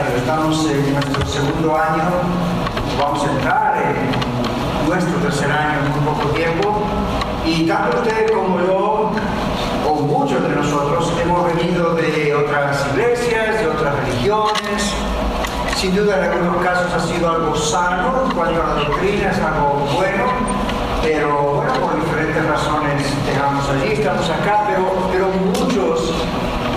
Estamos en nuestro segundo año, vamos a entrar en nuestro tercer año en muy poco tiempo, y tanto usted como yo, o muchos de nosotros, hemos venido de otras iglesias, de otras religiones, sin duda en algunos casos ha sido algo sano, cuando la doctrina es algo bueno, pero por diferentes razones llegamos allí, estamos acá, pero, pero muchos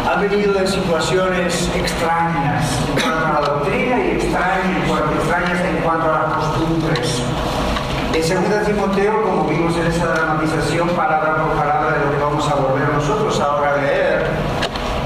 han venido de situaciones extrañas en cuanto a la doctrina y extrañas, en cuanto a las costumbres. En 2 Timoteo, como vimos en esa dramatización, palabra por palabra de lo que vamos a volver nosotros ahora a leer,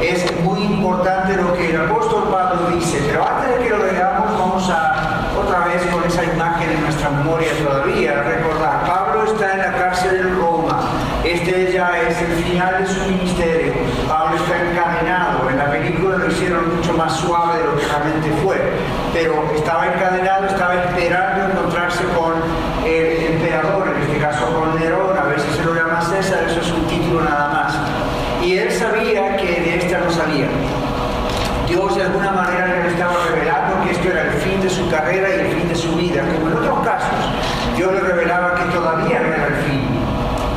es muy importante lo que el apóstol Pablo dice. Pero antes de que lo leamos, vamos a otra vez con esa imagen en nuestra memoria todavía, recordar, Pablo está en la cárcel de Roma. Este ya es el final de su ministerio. Pablo está encadenado. En la película hicieron mucho más suave de lo que realmente fue. Pero estaba encadenado, estaba esperando encontrarse con el emperador, en este caso con Nerón, a veces se lo llama César, eso es un título nada más. Y él sabía que de esta no salía. Dios de alguna manera le estaba revelando que esto era el fin de su carrera y el fin de su vida, como en otros casos. Dios le revelaba que todavía no era el fin.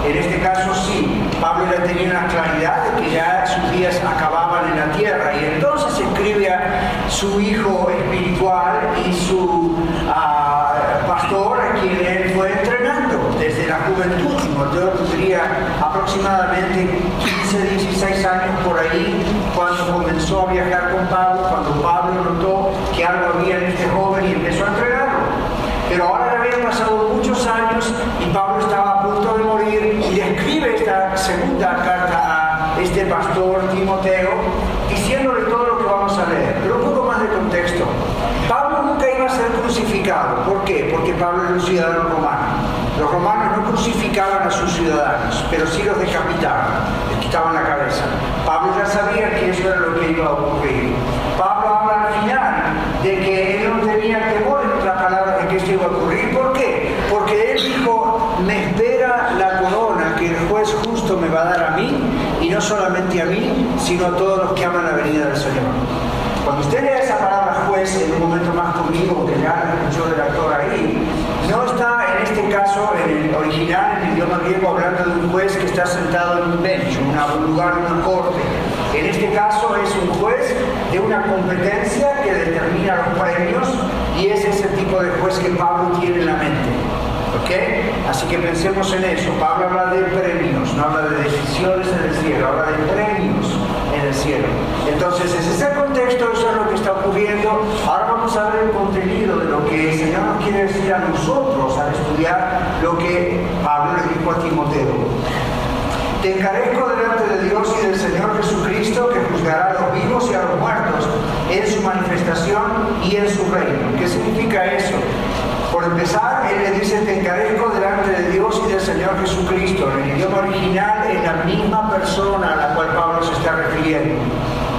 En este caso sí, Pablo ya tenía una claridad de que ya sus días acababan en la tierra y entonces escribe a su hijo espiritual y su ah, pastor a quien él fue entrenando desde la juventud. Timoteo tendría aproximadamente 15, 16 años por ahí cuando comenzó a viajar con Pablo, cuando Pablo notó que algo había en este joven y empezó a entrenarlo. Pero ahora habían pasado muchos años y Pablo estaba a punto de morir y escribe esta segunda carta a este pastor Timoteo diciéndole todo lo que vamos a leer. Pero un poco más de contexto. Pablo nunca iba a ser crucificado. ¿Por qué? Porque Pablo era un ciudadano romano. Los romanos no crucificaban a sus ciudadanos, pero sí los decapitaban, les quitaban la cabeza. Pablo ya sabía que eso era lo que iba a ocurrir. Pablo habla al final de que él no tenía temor en la palabra de que esto iba a ocurrir. ¿Por qué? Porque él dijo, me espera la corona que el juez justo me va a dar a mí, y no solamente a mí, sino a todos los que aman la venida del Señor. Cuando usted lea esa palabra juez en un momento más conmigo, que ya escuchó el actor ahí, no está en este caso, en el original, en el idioma griego, hablando de un juez que está sentado en un bench, un lugar, una corte. En este caso es un juez de una competencia que determina los premios y es ese tipo de juez que Pablo tiene en la mente. ¿Ok? Así que pensemos en eso. Pablo habla de premios, no habla de decisiones en el cielo, habla de premios el cielo. Entonces, ese es el contexto, eso es lo que está ocurriendo. Ahora vamos a ver el contenido de lo que el Señor nos quiere decir a nosotros al estudiar lo que Pablo le dijo a Timoteo. Te encarezco delante de Dios y del Señor Jesucristo que juzgará a los vivos y a los muertos en su manifestación y en su reino. ¿Qué significa eso? Por empezar, él le dice, te encarezco delante de Dios y del Señor Jesucristo. En el idioma original es la misma persona a la cual Pablo se está refiriendo.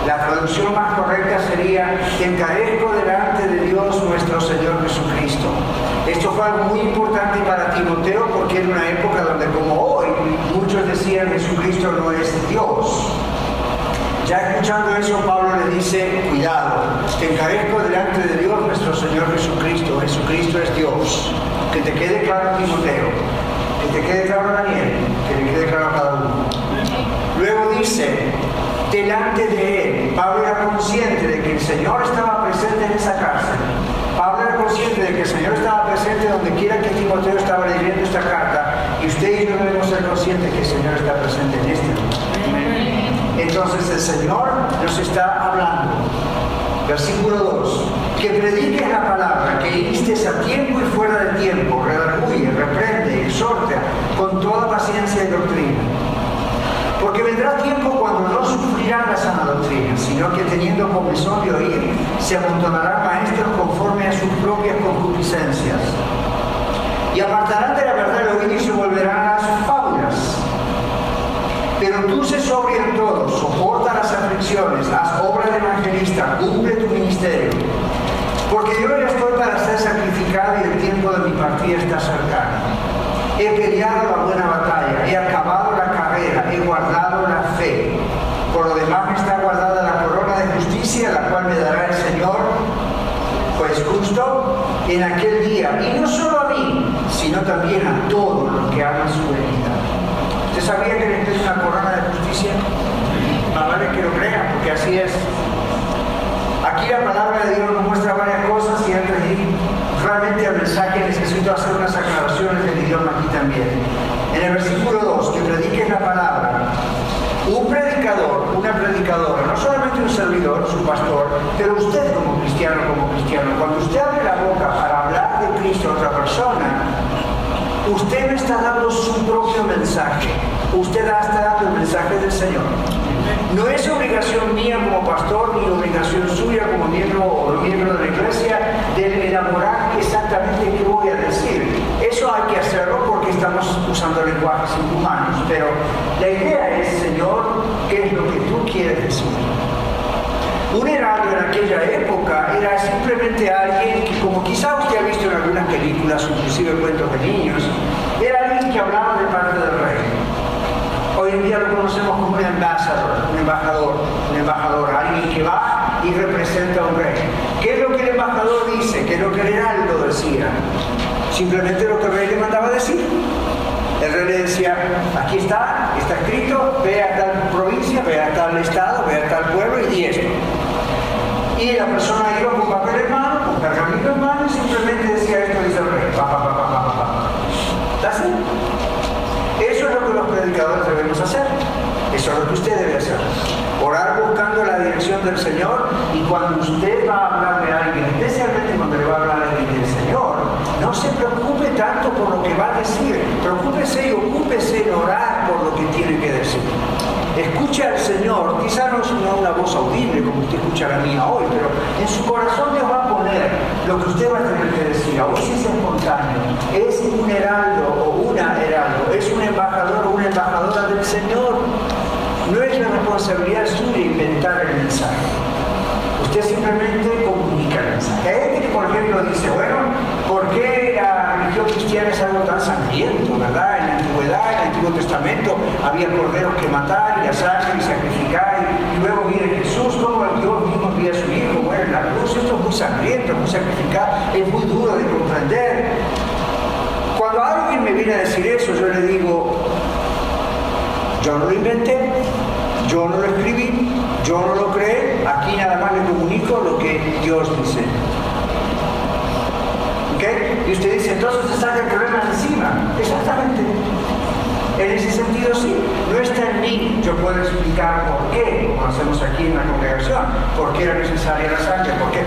La traducción más correcta sería, te encarezco delante de Dios nuestro Señor Jesucristo. Esto fue algo muy importante para Timoteo porque era una época donde como hoy muchos decían Jesucristo no es Dios. Ya escuchando eso, Pablo le dice, cuidado, te encarezco delante de Dios nuestro Señor Jesucristo. Jesucristo es Dios. Que te quede claro Timoteo, que te quede claro Daniel, que le quede claro a cada uno. Luego dice, delante de él, Pablo era consciente de que el Señor estaba presente en esa cárcel. Pablo era consciente de que el Señor estaba presente donde quiera que Timoteo estaba leyendo esta carta. Y usted y yo debemos ser conscientes que el Señor está presente en este lugar. Entonces el Señor nos está hablando. Versículo 2. Que prediques la palabra, que instes a tiempo y fuera de tiempo, redarguye, reprende, exhorta con toda paciencia y doctrina. Porque vendrá tiempo cuando no sufrirán la sana doctrina, sino que teniendo comezón de oír, se amontonarán maestros conforme a sus propias concupiscencias. Y apartarán de la verdad el oído y se volverán a sus. Se sobrio en todo, soporta las aflicciones, haz obra de evangelista, cumple tu ministerio. Porque yo ya estoy para ser sacrificado y el tiempo de mi partida está cercano. He peleado la buena batalla, he acabado la carrera, he guardado la fe. Por lo demás me está guardada la corona de justicia, la cual me dará el Señor, pues justo en aquel día. Y no solo a mí, sino también a todos los que aman su venida. ¿Usted sabía que le es una corona de justicia? Más vale que lo crean, porque así es. Aquí la palabra de Dios nos muestra varias cosas y antes de ir realmente al mensaje necesito hacer unas aclaraciones del idioma aquí también. En el versículo 2, que predique la palabra, un predicador, una predicadora, no solamente un servidor, su pastor, pero usted como cristiano, como cristiano, cuando usted abre la boca para hablar de Cristo a otra persona, usted me está dando su propio mensaje. Usted está dando el mensaje del Señor. No es obligación mía como pastor ni obligación suya como miembro o miembro de la iglesia de elaborar exactamente qué voy a decir. Eso hay que hacerlo porque estamos usando lenguajes inhumanos, pero la idea es, Señor, ¿qué es lo que tú quieres decir? Un heraldo en aquella época era simplemente alguien que, como quizá usted ha visto en algunas películas, inclusive cuentos de niños, era alguien que hablaba de parte del rey. Hoy en día lo conocemos como un embajador, un embajador, un embajador, alguien que va y representa a un rey. ¿Qué es lo que el embajador dice? ¿Qué es lo que el heraldo decía? Simplemente lo que el rey le mandaba decir. El rey le decía, aquí está, está escrito, ve a tal provincia, ve a tal estado, ve a tal pueblo y di esto. Y la persona iba con papel en mano, con pergamino en mano y simplemente decía esto, dice el rey. Pa, pa, pa, pa, pa, pa. Eso es lo que los predicadores debemos hacer. Eso es lo que usted debe hacer. Orar buscando la dirección del Señor y cuando usted va a hablar de alguien, especialmente cuando le va a hablar a alguien del Señor, no se preocupe tanto por lo que va a decir. Preocúpese y ocúpese en orar por lo que tiene que decir. Escuche al Señor, quizá no es una voz audible como usted escucha la mía hoy, pero en su corazón Dios va a poner lo que usted va a tener que decir. A veces es espontáneo, es un heraldo o una heraldo, es un embajador o una embajadora del Señor. No es la responsabilidad suya inventar el mensaje. Usted simplemente comunica el mensaje. Hay gente que, por ejemplo, dice, bueno, ¿por qué la religión cristiana es algo tan sangriento, verdad? En la antigüedad, en el Antiguo Testamento, había corderos que matar y asar y sacrificar, y, luego viene Jesús, como el Dios mismo envía a su Hijo, muere en la cruz, esto es muy sangriento, muy sacrificado, es muy duro de comprender. Cuando alguien me viene a decir eso, yo le digo, yo no lo inventé, yo no lo escribí, yo no lo creé, aquí nada más le comunico lo que Dios dice. Y usted dice, entonces se saca el problema encima. Exactamente. En ese sentido sí, no está en mí. Yo puedo explicar por qué, como hacemos aquí en la congregación, por qué era necesaria la sangre, por qué.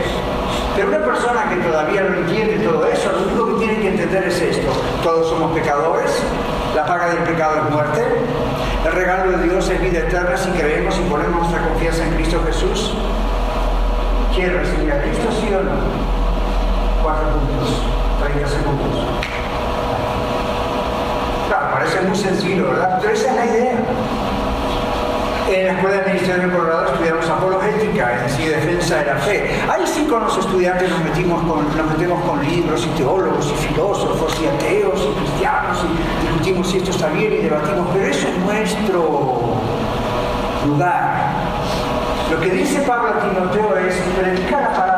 Pero una persona que todavía no entiende todo eso, lo único que tiene que entender es esto. Todos somos pecadores, la paga del pecado es muerte, el regalo de Dios es vida eterna si creemos y ponemos nuestra confianza en Cristo Jesús. ¿Quiere recibir a Cristo, sí o no? Cuatro puntos, 30 segundos. Claro, parece muy sencillo, ¿verdad? Pero esa es la idea. En la Escuela de Ministerio del Colorado estudiamos apologética, es decir, defensa de la fe. Ahí sí con los estudiantes nos, metimos con, nos metemos con libros y teólogos y filósofos y ateos y cristianos y discutimos si esto está bien y debatimos, pero eso es nuestro lugar. Lo que dice Pablo a Timoteo es predicar la palabra.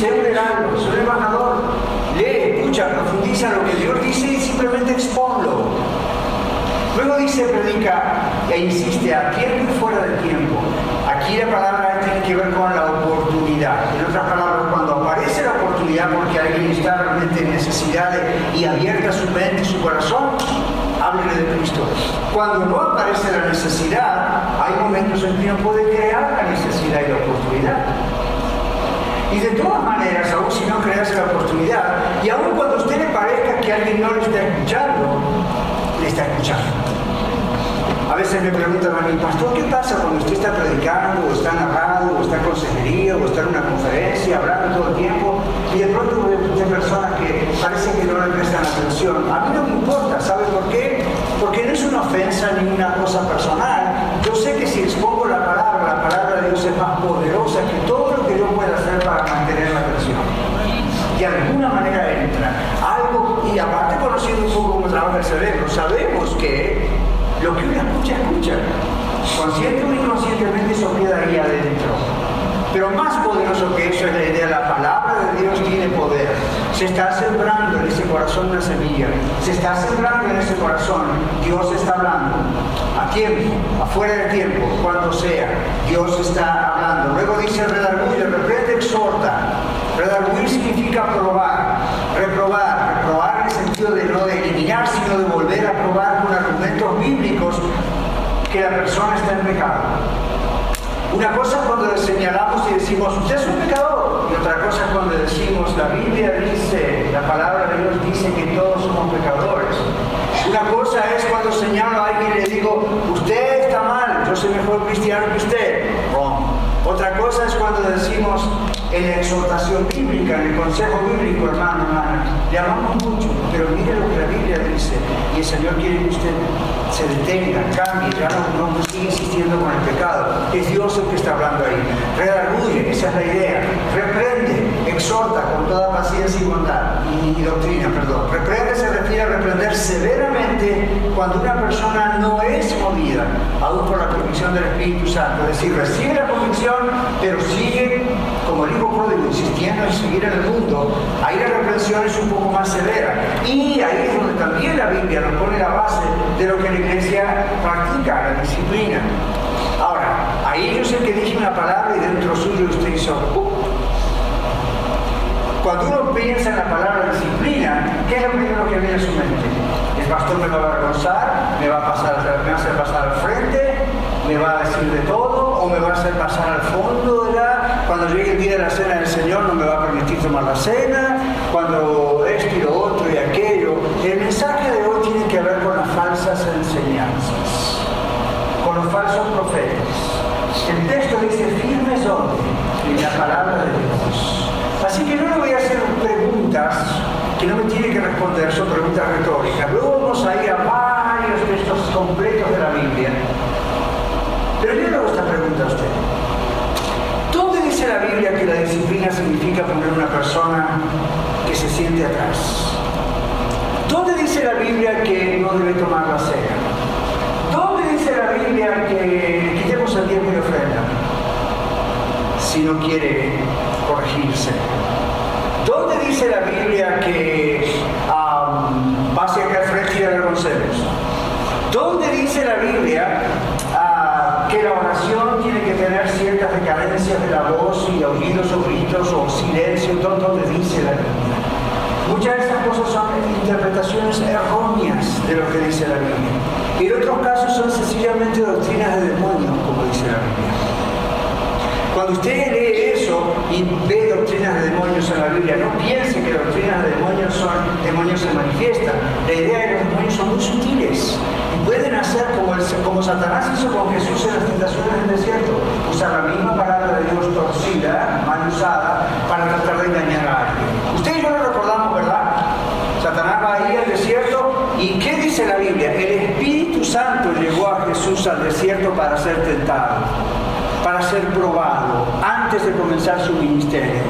Sé un heraldo, sé un embajador. Lee, escucha, profundiza lo que Dios dice y simplemente exponlo. Luego dice, predica e insiste a tiempo y fuera de tiempo. Aquí la palabra tiene que ver con la oportunidad. En otras palabras, cuando aparece la oportunidad porque alguien está realmente en necesidad y abierta su mente y su corazón, háblele de Cristo. Cuando no aparece la necesidad, hay momentos en uno puede crear la necesidad y la oportunidad. Y de todas maneras, aún si no creas la oportunidad, y aún cuando a usted le parezca que alguien no le está escuchando, escuchar. A veces me preguntan a mí, pastor, ¿qué pasa cuando usted está predicando, o está narrando, o está en consejería, o está en una conferencia, hablando todo el tiempo, y de pronto hay personas que parece que no le prestan atención? A mí no me importa, ¿sabe por qué? Porque no es una ofensa ni una cosa personal. Yo sé que si expongo la palabra, la palabra de Dios es más poderosa que todo para mantener la atención. De alguna manera entra. Algo, y aparte conociendo un poco cómo trabaja el cerebro, sabemos que lo que uno escucha, escucha. Consciente o inconscientemente eso queda ahí adentro. Pero más poderoso que eso es la idea, la palabra de Dios tiene poder. Se está sembrando en ese corazón una semilla. Se está sembrando en ese corazón. Dios está hablando. A tiempo, afuera del tiempo, cuando sea. Dios está hablando. Luego dice repente exhorta. Redarguir significa probar, reprobar, reprobar en el sentido de no de eliminar, sino de volver a probar con argumentos bíblicos que la persona está en pecado. Una cosa es cuando señalamos y decimos, usted es un pecador, y otra cosa es cuando decimos, la Biblia dice, la palabra de Dios dice que todos somos pecadores. Una cosa es cuando señalo a alguien y le digo, usted está mal, yo soy mejor cristiano que usted. Otra cosa es cuando decimos, en la exhortación bíblica, en el consejo bíblico, hermano, hermana. Le amamos mucho, pero mire lo que la Biblia dice. Y el Señor quiere que usted se detenga, cambie, ya no, no siga insistiendo con el pecado. Es Dios el que está hablando ahí. Redarguye, esa es la idea. Exhorta con toda paciencia y bondad. Y, y doctrina, perdón. Reprende se refiere a reprender severamente cuando una persona no es movida, aún por la convicción del Espíritu Santo. Es decir, recibe la convicción, pero sigue como el hijo pródigo insistiendo en seguir en el mundo, ahí la reprensión es un poco más severa. Y ahí es donde también la Biblia nos pone la base de lo que la iglesia practica, la disciplina. Ahora, ahí yo sé que dije una palabra y dentro suyo usted hizo... Uh". Cuando uno piensa en la palabra disciplina, ¿qué es lo primero que viene a su mente? El pastor me va a avergonzar, me va a, pasar, me va a hacer pasar al frente, me va a decir de todo, o me va a hacer pasar al fondo de. Cuando llegue el día de la cena del Señor no me va a permitir tomar la cena, cuando esto y lo otro y aquello. El mensaje de hoy tiene que ver con las falsas enseñanzas, con los falsos profetas. El texto dice, firmes donde, en la palabra de Dios. Así que no le voy a hacer preguntas que no me tiene que responder, son preguntas retóricas. Luego vamos a ir a varios textos completos de la Biblia. Pero yo le hago esta pregunta a usted. ¿Dónde dice la Biblia que la disciplina significa poner una persona que se siente atrás? ¿Dónde dice la Biblia que no debe tomar la cena? ¿Dónde dice la Biblia que quitemos el tiempo de ofrenda si no quiere corregirse? ¿Dónde dice la Biblia que um, pase acá al frente y avergoncemos? ¿Dónde dice la Biblia uh, que la oración tiene que tener ciertas decadencias de la voz y oídos o gritos o silencio? ¿Dónde dice la Biblia? Muchas de estas cosas son interpretaciones erróneas de lo que dice la Biblia. Y en otros casos son sencillamente doctrinas de demonios, como dice la Biblia. Cuando usted lee eso y ve doctrinas de demonios en la Biblia, no piense que doctrinas de demonios son demonios se manifiestan. La idea de los demonios son muy sutiles y pueden hacer como, como Satanás hizo con Jesús en las tentaciones del desierto, usar la misma palabra de Dios torcida, mal usada, para tratar de engañar a alguien. Usted y yo lo recordamos, ¿verdad? Satanás va ahí al desierto y ¿qué dice la Biblia? El Espíritu Santo llegó a Jesús al desierto para ser tentado para ser probado antes de comenzar su ministerio.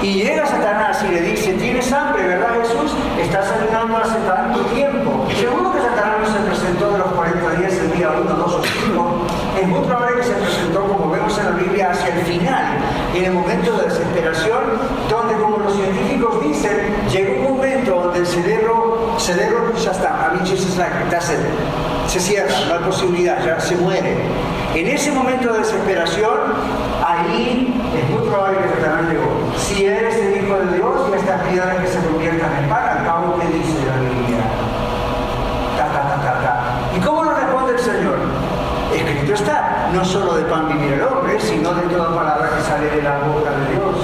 Y llega Satanás y le dice, tienes hambre, ¿verdad Jesús? Estás ayunando hace tanto tiempo. Seguro que Satanás no se presentó de los 40 días el día 1, 2 o 5. Es muy probable que se presentó, como vemos en la Biblia, hacia el final, en el momento de desesperación, donde, como los científicos dicen, llegó un momento donde el cerebro, cerebro ya está, a mí se cierra, no hay posibilidad, ya se muere. En ese momento de desesperación, ahí es muy probable que Satanás llegó. Si eres el Hijo de Dios, y estas piedras que se conviertan en pan, al cabo que dice la Biblia. Ta, ta, ta, ta, ta. ¿Y cómo lo responde el Señor? Escrito está, no solo de pan vivir el hombre, sino de toda palabra que sale de la boca de Dios.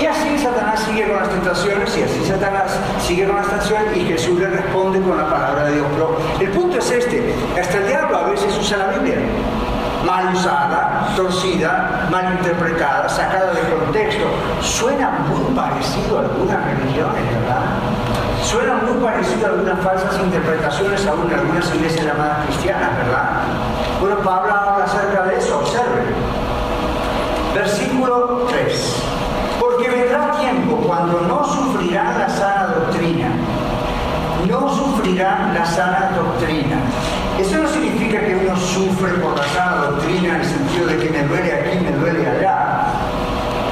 Y así Satanás sigue con las tentaciones y así Satanás sigue con las tentaciones y Jesús le responde con la palabra de Dios. Pero el punto es este, hasta el diablo a veces usa la Biblia mal usada, torcida, mal interpretada, sacada de contexto. Suena muy parecido a algunas religiones, ¿verdad? Suena muy parecido a algunas falsas interpretaciones aún algunas iglesias llamadas cristianas, ¿verdad? Bueno, Pablo habla acerca de eso, observe. Versículo 3. Porque vendrá tiempo cuando no sufrirán la sana doctrina, no sufrirán la sana doctrina eso no significa que uno sufre por la sana doctrina en el sentido de que me duele aquí, me duele allá.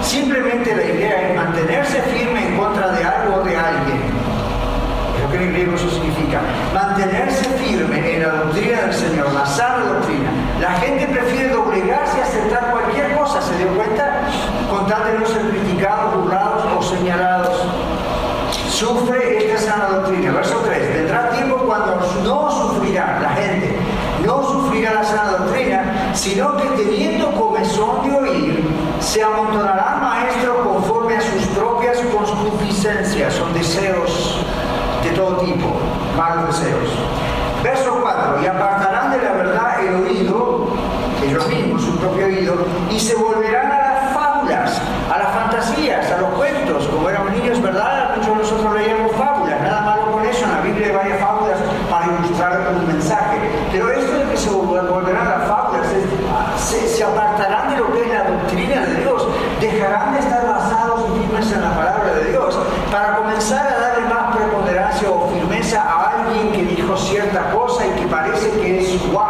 Simplemente la idea es mantenerse firme en contra de algo o de alguien. Que en griego eso significa mantenerse firme en la doctrina del Señor, la sana doctrina. La gente prefiere doblegarse y aceptar cualquier cosa, ¿se dio cuenta? Con tal de no ser criticados, burlados o señalados. Sufre esta sana doctrina. Verso 3. Vendrá tiempo no sufrirá la gente, no sufrirá la sana doctrina, sino que teniendo comezón de oír, se amontonará maestro conforme a sus propias concupiscencias. Son deseos de todo tipo, malos deseos. Verso 4. Y apartarán de la verdad el oído, ellos mismos, su propio oído, y se volverán a las fábulas, a las fantasías, a los cuentos, como eran niños, ¿verdad? Muchos de nosotros leíamos fábulas, nada malo con eso, en la Biblia hay varias fábulas ilustrar un mensaje. Pero esto de que se volverán a las fábulas, se, se apartarán de lo que es la doctrina de Dios, dejarán de estar basados y firmes en la palabra de Dios, para comenzar a darle más preponderancia o firmeza a alguien que dijo cierta cosa y que parece que es wow.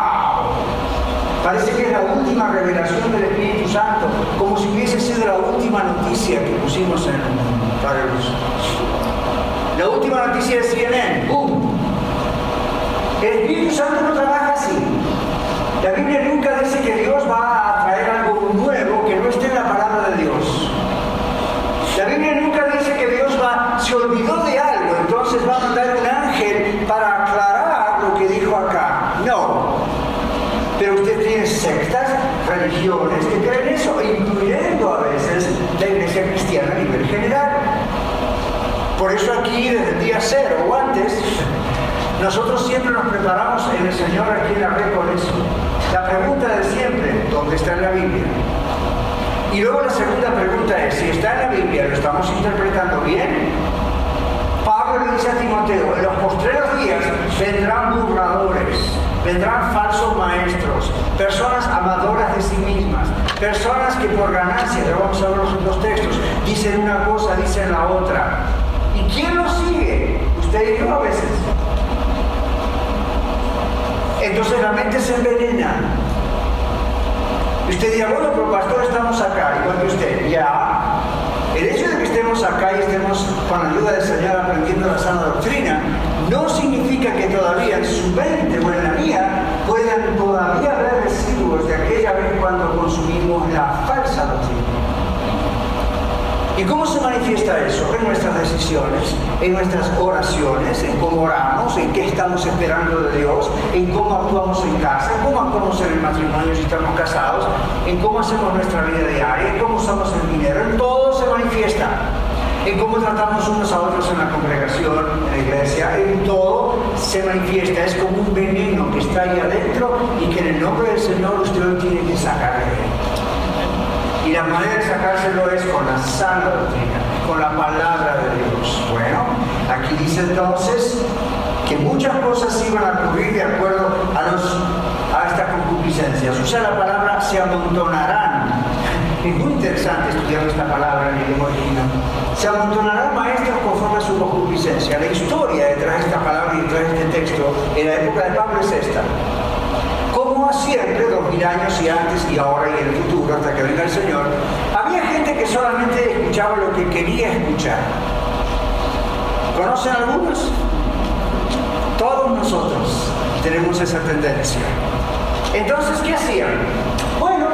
Parece que es la última revelación del Espíritu Santo, como si hubiese sido la última noticia que pusimos en Radio Luz. La última noticia de CNN. El Santo no trabaja así. La Biblia nunca dice que Dios va a traer algo nuevo que no esté en la palabra de Dios. La Biblia nunca dice que Dios va, se olvidó de algo, entonces va a mandar un ángel para aclarar lo que dijo acá. No. Pero usted tiene sectas, religiones que creen eso, incluyendo a veces la iglesia cristiana a nivel general. Por eso aquí, desde el día cero o antes, nosotros siempre nos preparamos en el Señor aquí en la red con eso. La pregunta de siempre, ¿dónde está en la Biblia? Y luego la segunda pregunta es, si está en la Biblia, ¿lo estamos interpretando bien? Pablo le dice a Timoteo, en los postreros días vendrán burladores, vendrán falsos maestros, personas amadoras de sí mismas, personas que por ganancia, ya vamos a ver los otros textos, dicen una cosa, dicen la otra. ¿Y quién los sigue? Usted y yo a veces. Entonces la mente se envenena. Y usted dirá, bueno, pero pastor, estamos acá, igual que usted. Ya. El hecho de que estemos acá y estemos con la ayuda del Señor aprendiendo la sana doctrina, no significa que todavía en su mente o en la mía puedan todavía haber residuos de aquella vez cuando consumimos la falsa doctrina. ¿Y cómo se manifiesta eso? En nuestras decisiones, en nuestras oraciones, en cómo oramos, en qué estamos esperando de Dios, en cómo actuamos en casa, en cómo actuamos en el matrimonio si estamos casados, en cómo hacemos nuestra vida diaria, en cómo usamos el dinero, en todo se manifiesta. En cómo tratamos unos a otros en la congregación, en la iglesia, en todo se manifiesta. Es como un veneno que está ahí adentro y que en el nombre del Señor usted lo tiene que sacar de él. Y la manera de sacárselo es con la sana doctrina, con la palabra de Dios. Bueno, aquí dice entonces que muchas cosas iban a ocurrir de acuerdo a, los, a estas concupiscencias. Usa la palabra se amontonarán. Es muy interesante estudiar esta palabra en el idioma original. Se amontonarán maestros conforme a su concupiscencia. La historia detrás de esta palabra y detrás de este texto en la época de Pablo es esta siempre, dos mil años y antes y ahora y en el futuro, hasta que venga el Señor, había gente que solamente escuchaba lo que quería escuchar. ¿Conocen algunos? Todos nosotros tenemos esa tendencia. Entonces, ¿qué hacían? Bueno,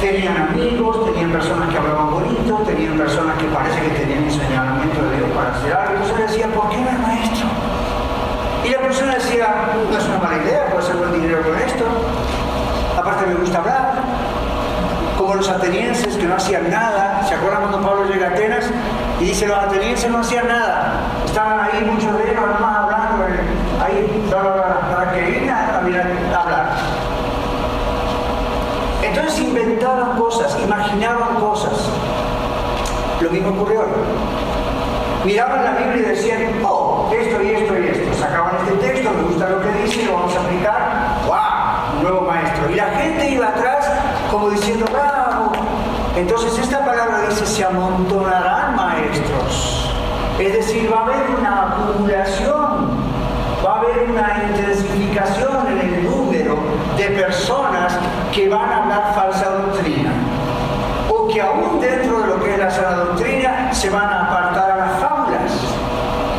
tenían amigos, tenían personas que hablaban bonito, tenían personas que parece que tenían un señalamiento de Dios para hacer algo. Entonces decían, ¿por qué no es maestro? Y la persona decía, no es una mala idea, puedo hacer buen dinero con esto. Aparte me gusta hablar. Como los atenienses que no hacían nada. ¿Se acuerdan cuando Pablo llega a Atenas? Y dice, los atenienses no hacían nada. Estaban ahí muchos de ellos, además hablando, eh, ahí, para que a hablar. Entonces inventaban cosas, imaginaban cosas. Lo mismo ocurrió hoy. Miraban la Biblia y decían, oh, esto y esto y esto. Sacaban este texto, me gusta lo que dice, lo vamos a aplicar. ¡Wow! Un nuevo maestro. Y la gente iba atrás como diciendo, bravo. Entonces esta palabra dice, se amontonarán maestros. Es decir, va a haber una acumulación, va a haber una intensificación en el número de personas que van a hablar falsa doctrina. O que aún dentro de lo que es la sana doctrina se van a apartar a las fábulas.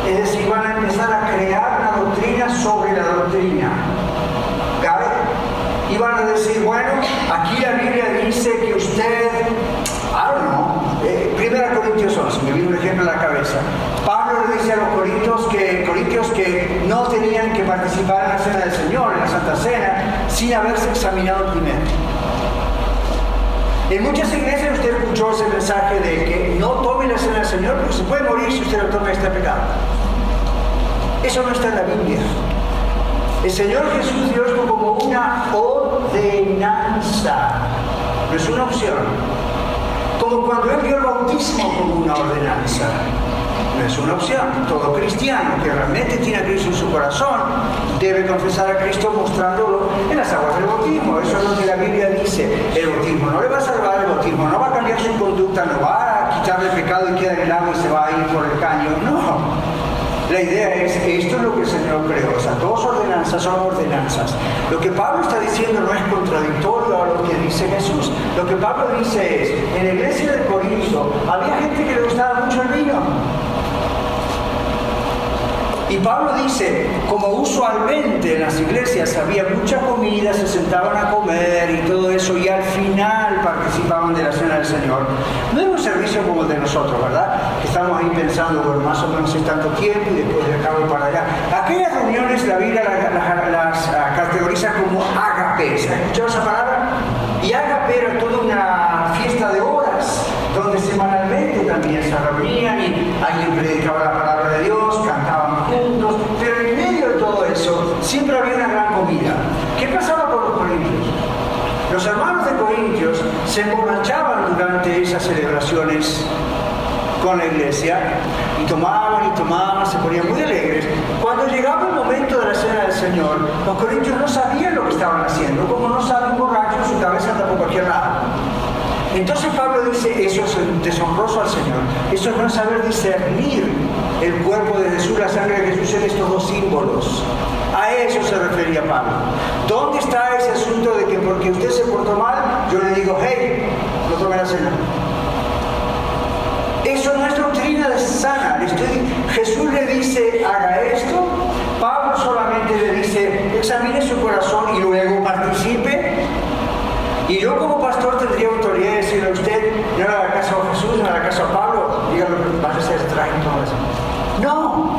Es decir, van a empezar a crear una doctrina sobre la doctrina. ¿Cabe? Y van a decir, bueno, aquí la Biblia dice que usted, I don't know, eh, Primera Corintios 11, me viene un Pablo le dice a los corintios que, corintios que no tenían que participar en la cena del Señor, en la Santa Cena, sin haberse examinado primero. En muchas iglesias usted escuchó ese mensaje de que no tome la cena del Señor porque se puede morir si usted lo toma este pecado. Eso no está en la Biblia. El Señor Jesús dio esto como una ordenanza, no es una opción. Como cuando Él dio el bautismo como una ordenanza. Es una opción. Todo cristiano que realmente tiene a Cristo en su corazón debe confesar a Cristo mostrándolo en las aguas del bautismo. Eso es lo que la Biblia dice. El bautismo no le va a salvar, el bautismo no va a cambiar su conducta, no va a quitarle pecado y queda en el agua y se va a ir por el caño. No. La idea es que esto es lo que el Señor creó. O sea, todas ordenanzas son ordenanzas. Lo que Pablo está diciendo no es contradictorio a lo que dice Jesús. Lo que Pablo dice es, en la iglesia de Corinto había gente que le gustaba mucho el vino. Y Pablo dice, como usualmente en las iglesias había mucha comida, se sentaban a comer y todo eso, y al final participaban de la cena del Señor. No era un servicio como el de nosotros, ¿verdad? Estamos ahí pensando, bueno, más o menos es tanto tiempo y después de acá para allá. Aquellas reuniones la Biblia las, ah, categoriza como agape. ¿Se ha escuchado esa palabra? Y agape era toda una fiesta de horas, donde semanalmente también se reunían y alguien predicaba la palabra de Dios, cantaban juntos, pero en medio de todo eso siempre había una gran comida. ¿Qué pasaba con los corintios? Los hermanos de Corintios se emborrachaban durante esas celebraciones con la iglesia y tomaban y tomaban, se ponían muy alegres. Cuando llegaba el momento de la cena del Señor, los corintios no sabían lo que estaban haciendo, como no sabe un borracho, su cabeza anda por cualquier lado. Entonces Pablo dice, eso es deshonroso al Señor, eso es no saber discernir el cuerpo de Jesús, la sangre de Jesús en estos dos símbolos. A eso se refería Pablo. ¿Dónde está ese asunto de que porque usted se portó mal, yo le digo, hey, no tome la cena? Eso no es doctrina sana. Jesús le dice, haga esto. Pablo solamente le dice, examine su corazón y luego participe. Y yo como pastor tendría autoridad de decirle a usted, no haga caso a Jesús, no haga caso a Pablo, dígalo que va a ser eso. No.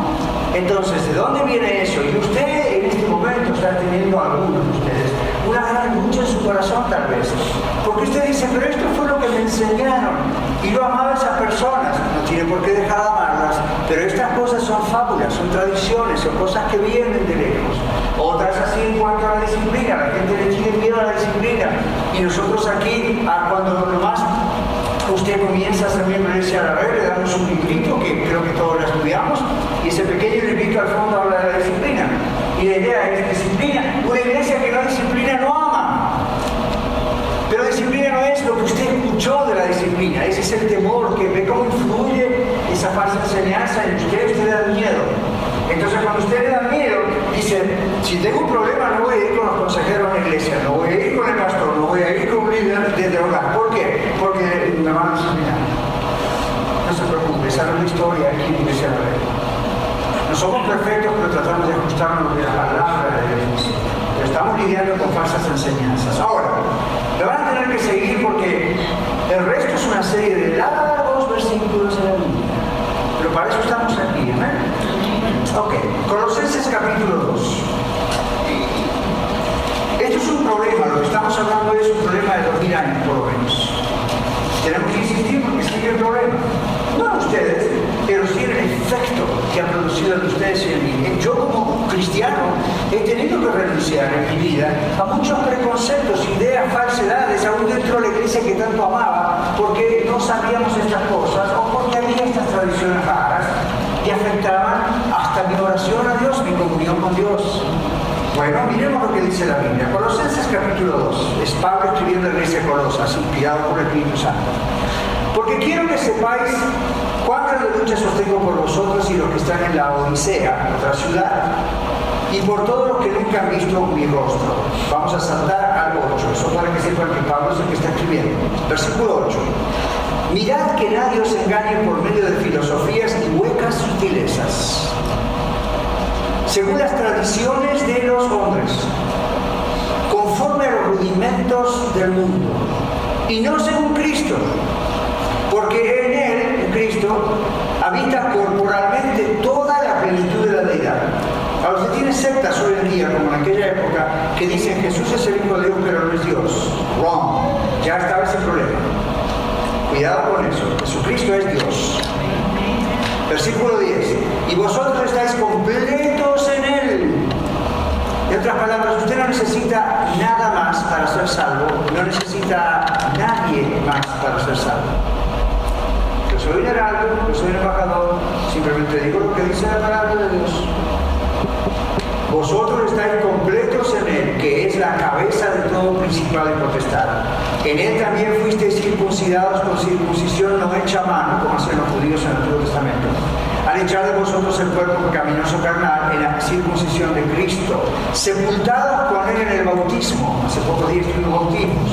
Entonces, ¿de dónde viene eso? Y usted momento está teniendo algunos de ustedes una gran lucha en su corazón tal vez. Porque usted dice, pero esto fue lo que me enseñaron. Y yo amaba a esas personas. No tiene por qué dejar de amarlas. Pero estas cosas son fábulas, son tradiciones, son cosas que vienen de lejos. Otras así en cuanto a la disciplina. La gente le tiene miedo a la disciplina. Y nosotros aquí, cuando nomás usted comienza a miembro de la red, le damos un librito que creo que todos lo estudiamos, y ese pequeño librito al fondo habla de la disciplina. Y la idea es disciplina. Una iglesia que no disciplina no ama. Pero disciplina no es lo que usted escuchó de la disciplina, ese es el temor que ve cómo influye esa falsa enseñanza en usted, usted le da miedo. Entonces cuando usted le da miedo, dice, si tengo un problema no voy a ir con los consejeros de la iglesia, no voy a ir con el pastor, no voy a ir con un líder de hogar. ¿Por qué? Porque me van a disciplinar. No se preocupe, esa es la historia aquí en iglesia de la no somos perfectos, pero tratamos de ajustarnos de la palabra de Dios. Estamos lidiando con falsas enseñanzas. Ahora, lo van a tener que seguir porque el resto es una serie de largos versículos de la Biblia. Pero para eso estamos aquí, ¿eh? Ok, Colosenses capítulo 2. Esto es un problema, lo que estamos hablando es un problema de 2000 años por lo menos. Tenemos que insistir porque sigue el problema. No ustedes, producido en ustedes y en mí. Yo como cristiano he tenido que renunciar en mi vida a muchos preconceptos, ideas, falsedades, aún dentro de la iglesia que tanto amaba, porque no sabíamos estas cosas o porque había estas tradiciones raras que afectaban hasta mi oración a Dios, mi comunión con Dios. Bueno, miremos lo que dice la Biblia. Colosenses capítulo 2. Es Pablo escribiendo en la iglesia de Colosas, inspirado por el Espíritu Santo. Porque quiero que sepáis cuán de lucha sostengo por vosotros y los que están en la Odisea, otra ciudad, y por todos los que nunca han visto mi rostro. Vamos a saltar al 8, eso para que sepan que Pablo es el que está escribiendo. Versículo 8. Mirad que nadie os engañe por medio de filosofías y huecas sutilezas, según las tradiciones de los hombres, conforme a los rudimentos del mundo, y no según Cristo, porque en Él, en Cristo, habita corporalmente toda la plenitud de la deidad. A los que tienen sectas hoy en día, como en aquella época, que dicen Jesús es el Hijo de Dios, pero no es Dios. Wrong. Ya estaba ese problema. Cuidado con eso. Jesucristo es Dios. Versículo 10. Y vosotros estáis completos en Él. En otras palabras, usted no necesita nada más para ser salvo, no necesita nadie más para ser salvo. Soy un heraldo, yo soy un embajador, simplemente digo lo que dice la palabra de Dios. Vosotros estáis completos en Él, que es la cabeza de todo principal y potestad. En Él también fuisteis circuncidados con circuncisión no hecha mano, como hacen los judíos en el Antiguo Testamento, al echar de vosotros el cuerpo pecaminoso carnal en la circuncisión de Cristo, sepultados con Él en el bautismo, hace poco días tuvimos bautismos,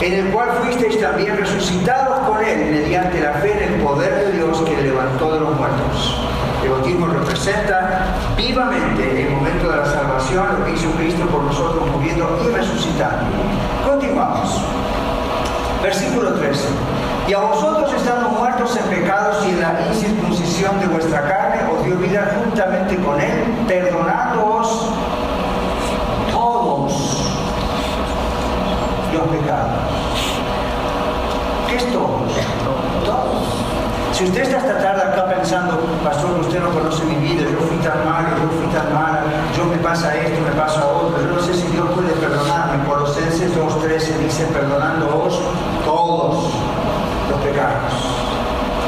en el cual fuisteis también resucitados mediante la fe en el poder de Dios que levantó de los muertos. El bautismo representa vivamente el momento de la salvación, lo que hizo Cristo por nosotros, muriendo y resucitando. Continuamos. Versículo 13. Y a vosotros estando muertos en pecados y en la incircuncisión de vuestra carne, os dio vida juntamente con Él, perdonándoos todos los pecados. ¿Qué es todos? Si usted está esta tarde acá pensando, pastor, usted no conoce mi vida, yo fui tan malo, yo fui tan mala, yo me pasa esto, me pasa otro, yo no sé si Dios puede perdonarme. Colosenses 2.13 dice, perdonándoos todos los pecados.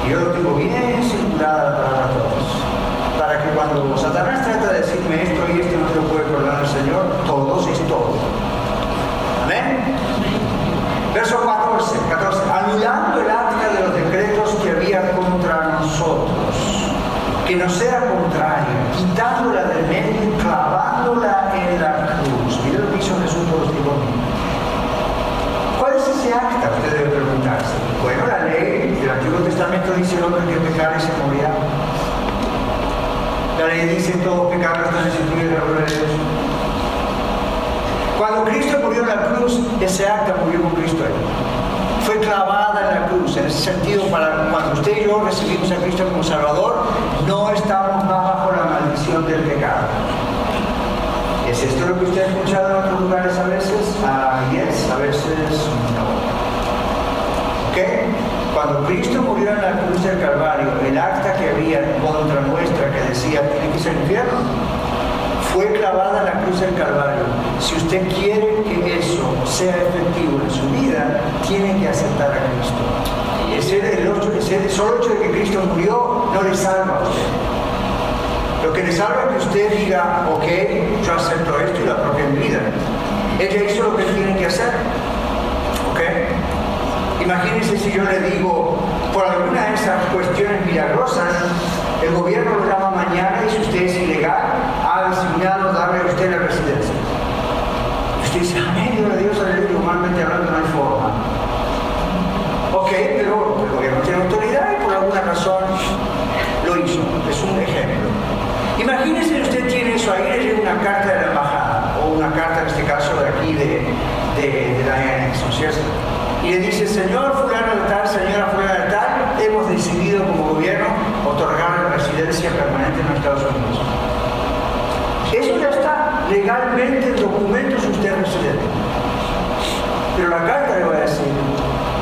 Y yo lo tengo bien circulada para todos. Para que cuando Satanás trata de decirme esto y esto no te lo puede perdonar el Señor, todos es todo. Amén. Verso 14, 14. Anulando el acta de los decretos que había contra nosotros, que nos era contraria, quitándola del medio y clavándola en la cruz. Mira lo que hizo Jesús por los ¿Cuál es ese acta? Usted debe preguntarse. Bueno, la ley del Antiguo Testamento dice el hombre que pecare se morirá. La ley dice todos pecados están instituidos de la gloria de Dios. Cuando Cristo murió en la cruz, ese acta murió con Cristo ahí. Fue clavada en la cruz. En ese sentido, para cuando usted y yo recibimos a Cristo como Salvador, no estamos más bajo la maldición del pecado. ¿Es esto lo que usted ha escuchado en otros lugares a veces? Ah, yes, a veces no. ¿Ok? Cuando Cristo murió en la cruz del Calvario, el acta que había contra nuestra que decía tiene que ser infierno, fue clavada en la cruz del Calvario. Si usted quiere que eso sea efectivo en su vida, tiene que aceptar a Cristo. Y ese, el, hecho, ese solo hecho de que Cristo murió no le salva a usted. Lo que le salva es que usted diga, ok, yo acepto esto y en mi vida. Ella hizo lo que tiene que hacer. ¿Ok? Imagínense si yo le digo, por alguna de esas cuestiones milagrosas, el gobierno lo llama mañana y si usted es ilegal, ha darle a usted la residencia. Y usted dice, amén, gloria a Dios, aleluya, humanamente hablando no hay forma. Ok, pero el gobierno tiene autoridad y por alguna razón lo hizo. Es un ejemplo. Imagínese usted tiene eso ahí, le llega una carta de la embajada, o una carta en este caso de aquí de, de, de la anexo, ¿cierto? Y le dice, señor fulano de tal, señora fulana de tal, hemos decidido como gobierno otorgar residencia permanente en los Estados Unidos. Legalmente en documentos usted es residente. Pero la carta le va a decir,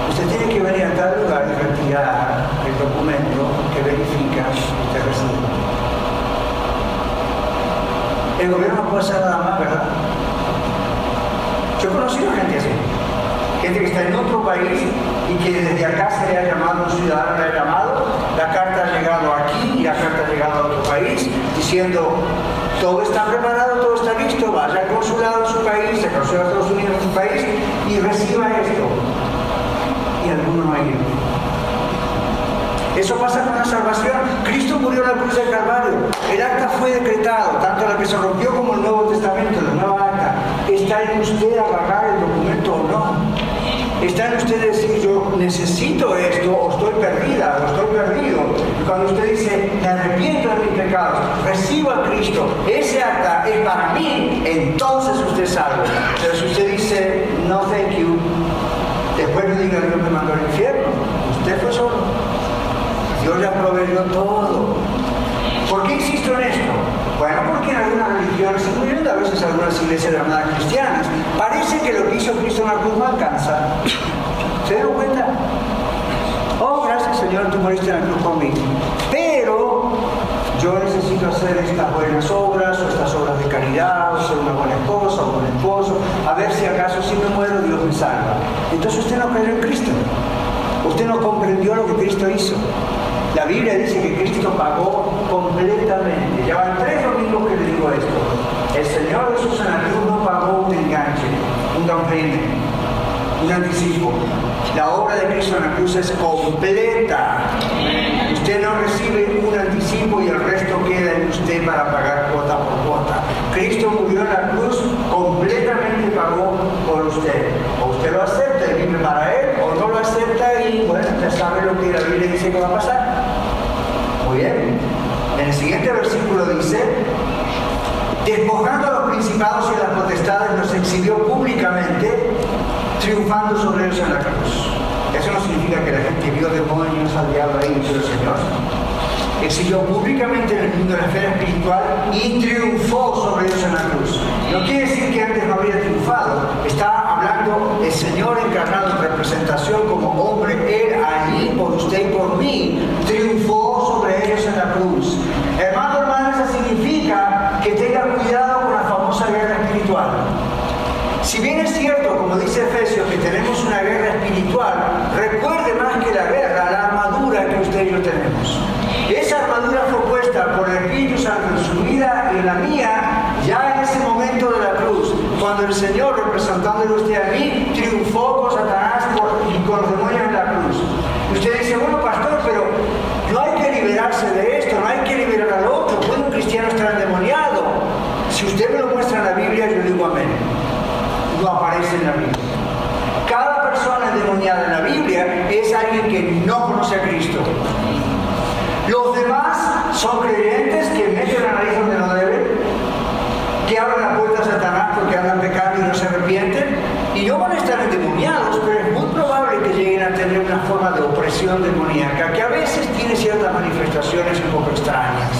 usted tiene que venir a tal lugar y retirar el documento que verifica que usted es residente. el gobierno no puede hacer nada más, ¿verdad? Yo he conocido gente así, gente que está en otro país y que desde acá se le ha llamado, un ciudadano le ha llamado, la carta ha llegado aquí y la carta ha llegado a otro país diciendo todo está preparado, todo está listo, vaya al consulado de su país, al consulado de Estados Unidos de su país y reciba esto. Y algunos no hay Eso pasa con la salvación. Cristo murió en la cruz del Calvario. El acta fue decretado, tanto la que se rompió como el Nuevo Testamento, la nueva acta. Está en usted a pagar el documento o no. Está en usted decir, yo necesito esto, o estoy perdida, o estoy perdido. Y cuando usted dice, me arrepiento de mis pecados, recibo a Cristo, ese acta es para mí, entonces usted salva. Pero si usted dice, no thank you, después le diga, Dios me mandó al infierno, usted fue solo. Dios ya proveyó todo. ¿Por qué insisto en esto? Bueno, porque en algunas religiones, incluyendo a veces algunas iglesias llamadas cristianas, parece que lo que hizo Cristo en la cruz no alcanza. ¿Se dan cuenta? Oh, gracias Señor, tú moriste en la cruz conmigo. Pero yo necesito hacer estas buenas obras o estas obras de caridad, o ser una buena esposa o un buen esposo, a ver si acaso si me muero Dios me salva. Entonces usted no creyó en Cristo. Usted no comprendió lo que Cristo hizo. La Biblia dice que Cristo pagó completamente. Ya tres domingos que le digo esto. El Señor Jesús en la cruz no pagó un enganche, un down un anticipo. La obra de Cristo en la cruz es completa. Usted no recibe un anticipo y el resto queda en usted para pagar cuota por cuota. Cristo murió en la cruz, completamente pagó por usted. O usted lo acepta y vive para Él, o no lo acepta y bueno, ya sabe lo que la Biblia dice que va a pasar. Muy bien. En el siguiente versículo dice, despojando a los principados y a las potestades, los exhibió públicamente, triunfando sobre ellos en la cruz. Eso no significa que la gente vio demonios al diablo ahí, pero el Señor exhibió públicamente en el mundo de la esfera espiritual y triunfó sobre ellos en la cruz. No quiere decir que antes no había triunfado, está hablando el Señor encarnado en representación como hombre, Él allí por usted y por mí, triunfó sobre ellos en la cruz. Hermano, hermano, eso significa que tenga cuidado con la famosa guerra espiritual. Si bien es cierto, como dice Efesios, que tenemos una guerra espiritual, recuerde más que la guerra, la armadura que usted y yo tenemos. Esa armadura fue puesta por el Espíritu Santo en su vida y en la mía, ya en ese momento de la cruz, cuando el Señor, representándole usted a mí, triunfó con Satanás y con los demonios en la cruz. Usted dice, bueno, pastor, pero no hay que liberarse de esto, no hay que liberar al otro. ¿Puede un cristiano estar endemoniado? Si usted me lo muestra en la Biblia, yo digo amén. No aparece en la Biblia. Cada persona endemoniada en la Biblia es alguien que no conoce a Cristo. Los demás son creyentes que meten la nariz donde no deben, que abren la puerta a Satanás porque andan pecando y no se arrepienten, y no van a estar endemoniados, pero es muy probable que lleguen a tener una forma de opresión demoníaca, que a veces tiene ciertas manifestaciones un poco extrañas.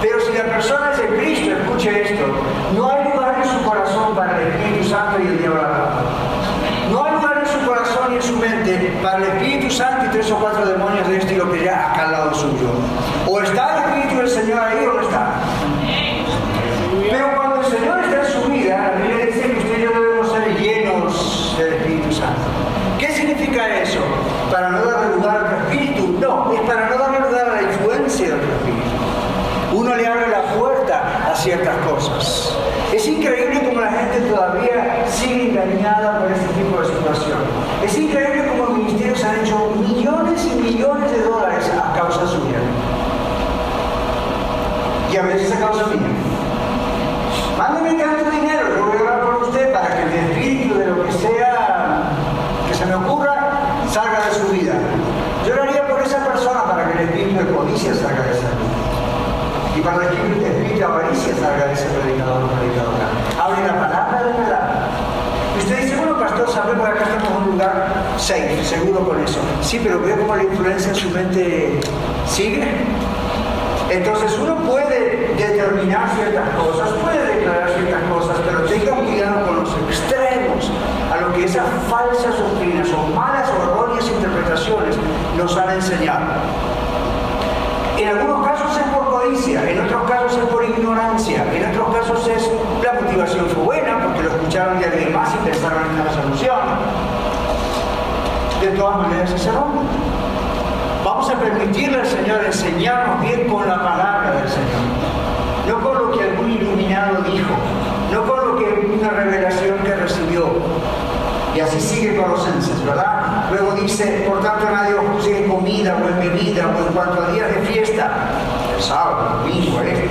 Pero si la persona es de Cristo, escuche esto, no hay lugar en su corazón para el Espíritu Santo y el diablo No hay lugar en su corazón y en su mente para el Espíritu Santo y tres o cuatro demonios de estilo que ya acá al lado suyo. O está el Espíritu del Señor ahí o no está. Pero cuando el Señor está en su vida, la Biblia dice que usted y yo debemos ser llenos del Espíritu Santo. ¿Qué significa eso? Para no darle lugar al Espíritu. No, es para no darle lugar a la influencia del Espíritu. Uno le abre la puerta a ciertas cosas. Es increíble cómo la gente todavía sigue engañada por este tipo de situación. Es increíble cómo ministerios han hecho millones y millones de dólares a causa suya. Y a veces a causa mía. Mándeme tanto dinero, yo voy a orar por usted para que el espíritu de lo que sea que se me ocurra salga de su vida. Yo oraría por esa persona para que el espíritu de codicia salga de esa vida. Y para que avaricia salga de ese predicador o predicadora. Hable la palabra de verdad. Y usted dice, bueno, pastor, sabemos que acá estamos en un lugar safe, seguro con eso. Sí, pero veo cómo la influencia en su mente sigue. Entonces uno puede determinar ciertas cosas, puede declarar ciertas cosas, pero tenga cuidado con los extremos a lo que esas falsas doctrinas o malas o erróneas interpretaciones nos han enseñado. En algunos casos es por codicia, en otros por ignorancia, en otros casos es la motivación fue buena porque lo escucharon de alguien más y pensaron en la solución. De todas maneras es erróneo. Vamos a permitirle al Señor enseñarnos bien con la palabra del Señor, no con lo que algún iluminado dijo, no con lo que una revelación que recibió. Y así sigue Colosenses, ¿verdad? Luego dice, por tanto nadie os consigue comida o en bebida o en cuanto a días de fiesta, sábado, domingo, este,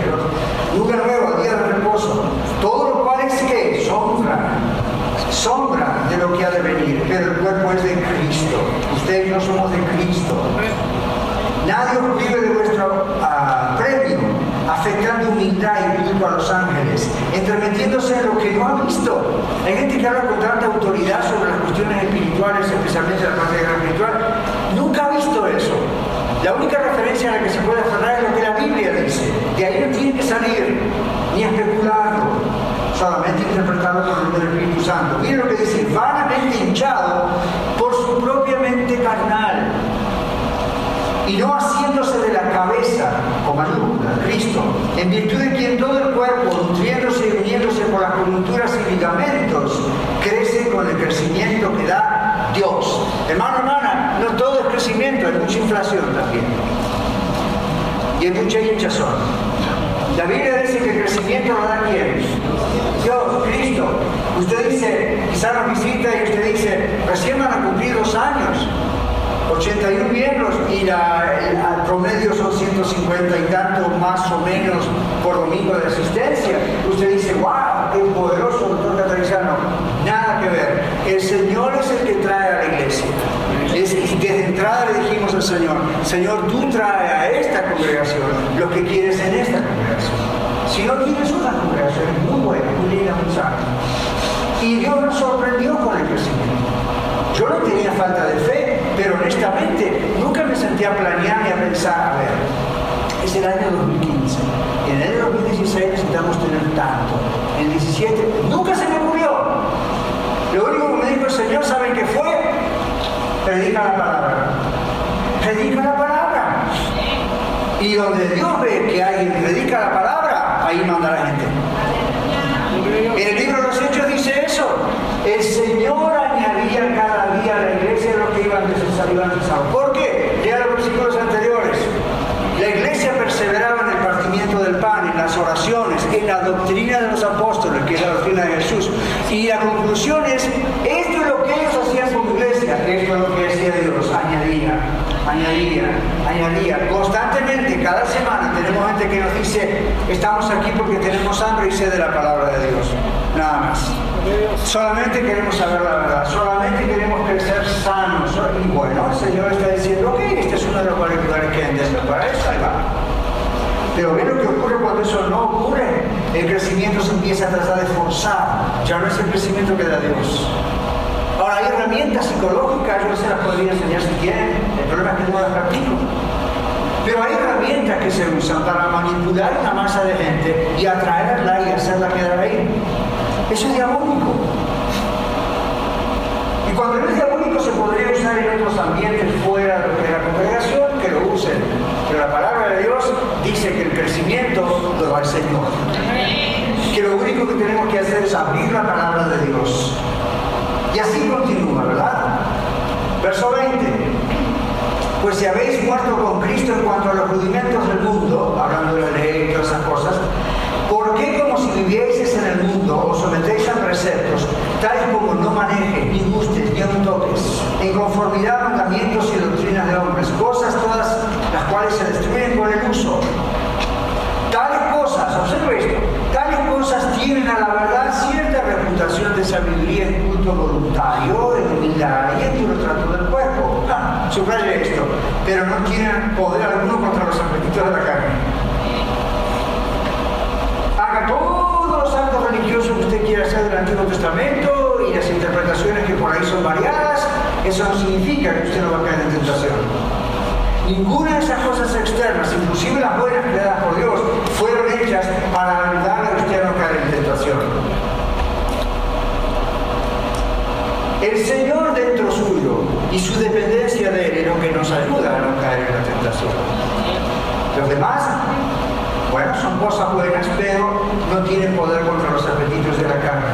nunca nuevo, día de reposo, todo lo cual es que sombra, sombra de lo que ha de venir, pero el cuerpo es de Cristo, ustedes no somos de Cristo. Nadie os de vuestro uh, premio, afectando humildad y culto a los ángeles, entremetiéndose en lo que no ha visto. Hay gente que habla con tanta autoridad sobre las cuestiones espirituales, especialmente la parte de la espiritual. Nunca ha visto eso. La única referencia a la que se puede aferrar es lo que la Biblia dice. De ahí no tiene que salir, ni especularlo, solamente interpretarlo por el nombre del Espíritu Santo. Miren lo que dice, vanamente hinchado por su propia mente carnal y no haciéndose de la cabeza, con mayúscula, Cristo, en virtud de quien todo el cuerpo, nutriéndose y uniéndose por las coyunturas y ligamentos, crece con el crecimiento que da Dios. Hermano, hermana, no todo es crecimiento, hay mucha inflación también. Y hay mucha hinchazón. La Biblia dice que el crecimiento lo da quién? Dios, Cristo. Usted dice, quizá nos visita y usted dice, recién van a cumplir dos años. 81 miembros y la, el, promedio son 150 y tanto más o menos por domingo de asistencia. Usted dice, wow, qué poderoso doctor Catarizano. Nada que ver. El Señor es el que trae a la iglesia. Es, y desde entrada le dijimos al Señor, Señor, tú trae a esta congregación lo que quieres en esta congregación. Si no tienes una congregación muy buena, muy linda, muy sana. Y Dios nos sorprendió con el crecimiento. Yo no tenía falta de fe, pero honestamente nunca me sentía a planear ni a pensar, a ver, es el año 2015, en el año 2016 necesitamos tener tanto, en el 17 nunca se me ocurrió. Lo único el Señor, ¿saben qué fue? Predica la palabra. Predica la palabra. Y donde Dios ve que alguien predica la palabra, ahí manda la gente. En el libro de los Hechos dice eso. El Señor añadía cada día a la iglesia lo que iban necesariamente ¿Por qué? Lea los versículos anteriores. La iglesia perseveraba en el partimiento del pan, en las oraciones, en la doctrina de los apóstoles, que es la doctrina de Jesús. Y la conclusión es, esto es lo que ellos hacían como iglesia, esto es lo que decía Dios, añadía, añadía, añadía. Constantemente, cada semana tenemos gente que nos dice, estamos aquí porque tenemos hambre y sed de la palabra de Dios. Nada más. Solamente queremos saber la verdad, solamente queremos crecer sanos. Y bueno, el Señor está diciendo, ok, este es uno de los lugares que hay para eso, ahí va. Pero ve lo que ocurre cuando eso no ocurre. El crecimiento se empieza a tratar de forzar. Ya no es el crecimiento que da Dios. Hay herramientas psicológicas, yo se las podría enseñar si quieren. El problema es que no las practico. Pero hay herramientas que se usan para manipular una masa de gente y atraerla y hacerla quedar ahí. Eso es diabólico. Y cuando no es diabólico se podría usar en otros ambientes fuera de la congregación, que lo usen. Pero la palabra de Dios dice que el crecimiento lo da el Señor. Que lo único que tenemos que hacer es abrir la palabra de Dios. Y así continúa, ¿verdad? Verso 20. Pues si habéis muerto con Cristo en cuanto a los rudimentos del mundo, hablando de la ley y todas esas cosas, ¿por qué como si vivieseis en el mundo os sometéis a preceptos, tales como no manejes, ni gustes, ni toques, en conformidad a mandamientos y doctrinas de hombres, cosas todas las cuales se destruyen con el uso? Tales cosas, observe esto, cosas tienen a la verdad cierta reputación de sabiduría en culto voluntario, en humildad y en trato del cuerpo. Ah, subraye esto, pero no tienen poder alguno contra los apetitos de la carne. Haga todos los actos religiosos que usted quiera hacer del Antiguo Testamento y las interpretaciones que por ahí son variadas, eso no significa que usted no va a caer en tentación. Ninguna de esas cosas externas, inclusive las buenas creadas por Dios, fueron hechas para ayudarle a usted a no caer en tentación. El Señor dentro suyo y su dependencia de Él es lo que nos ayuda a no caer en la tentación. Los demás, bueno, son cosas buenas, pero no tienen poder contra los apetitos de la carne.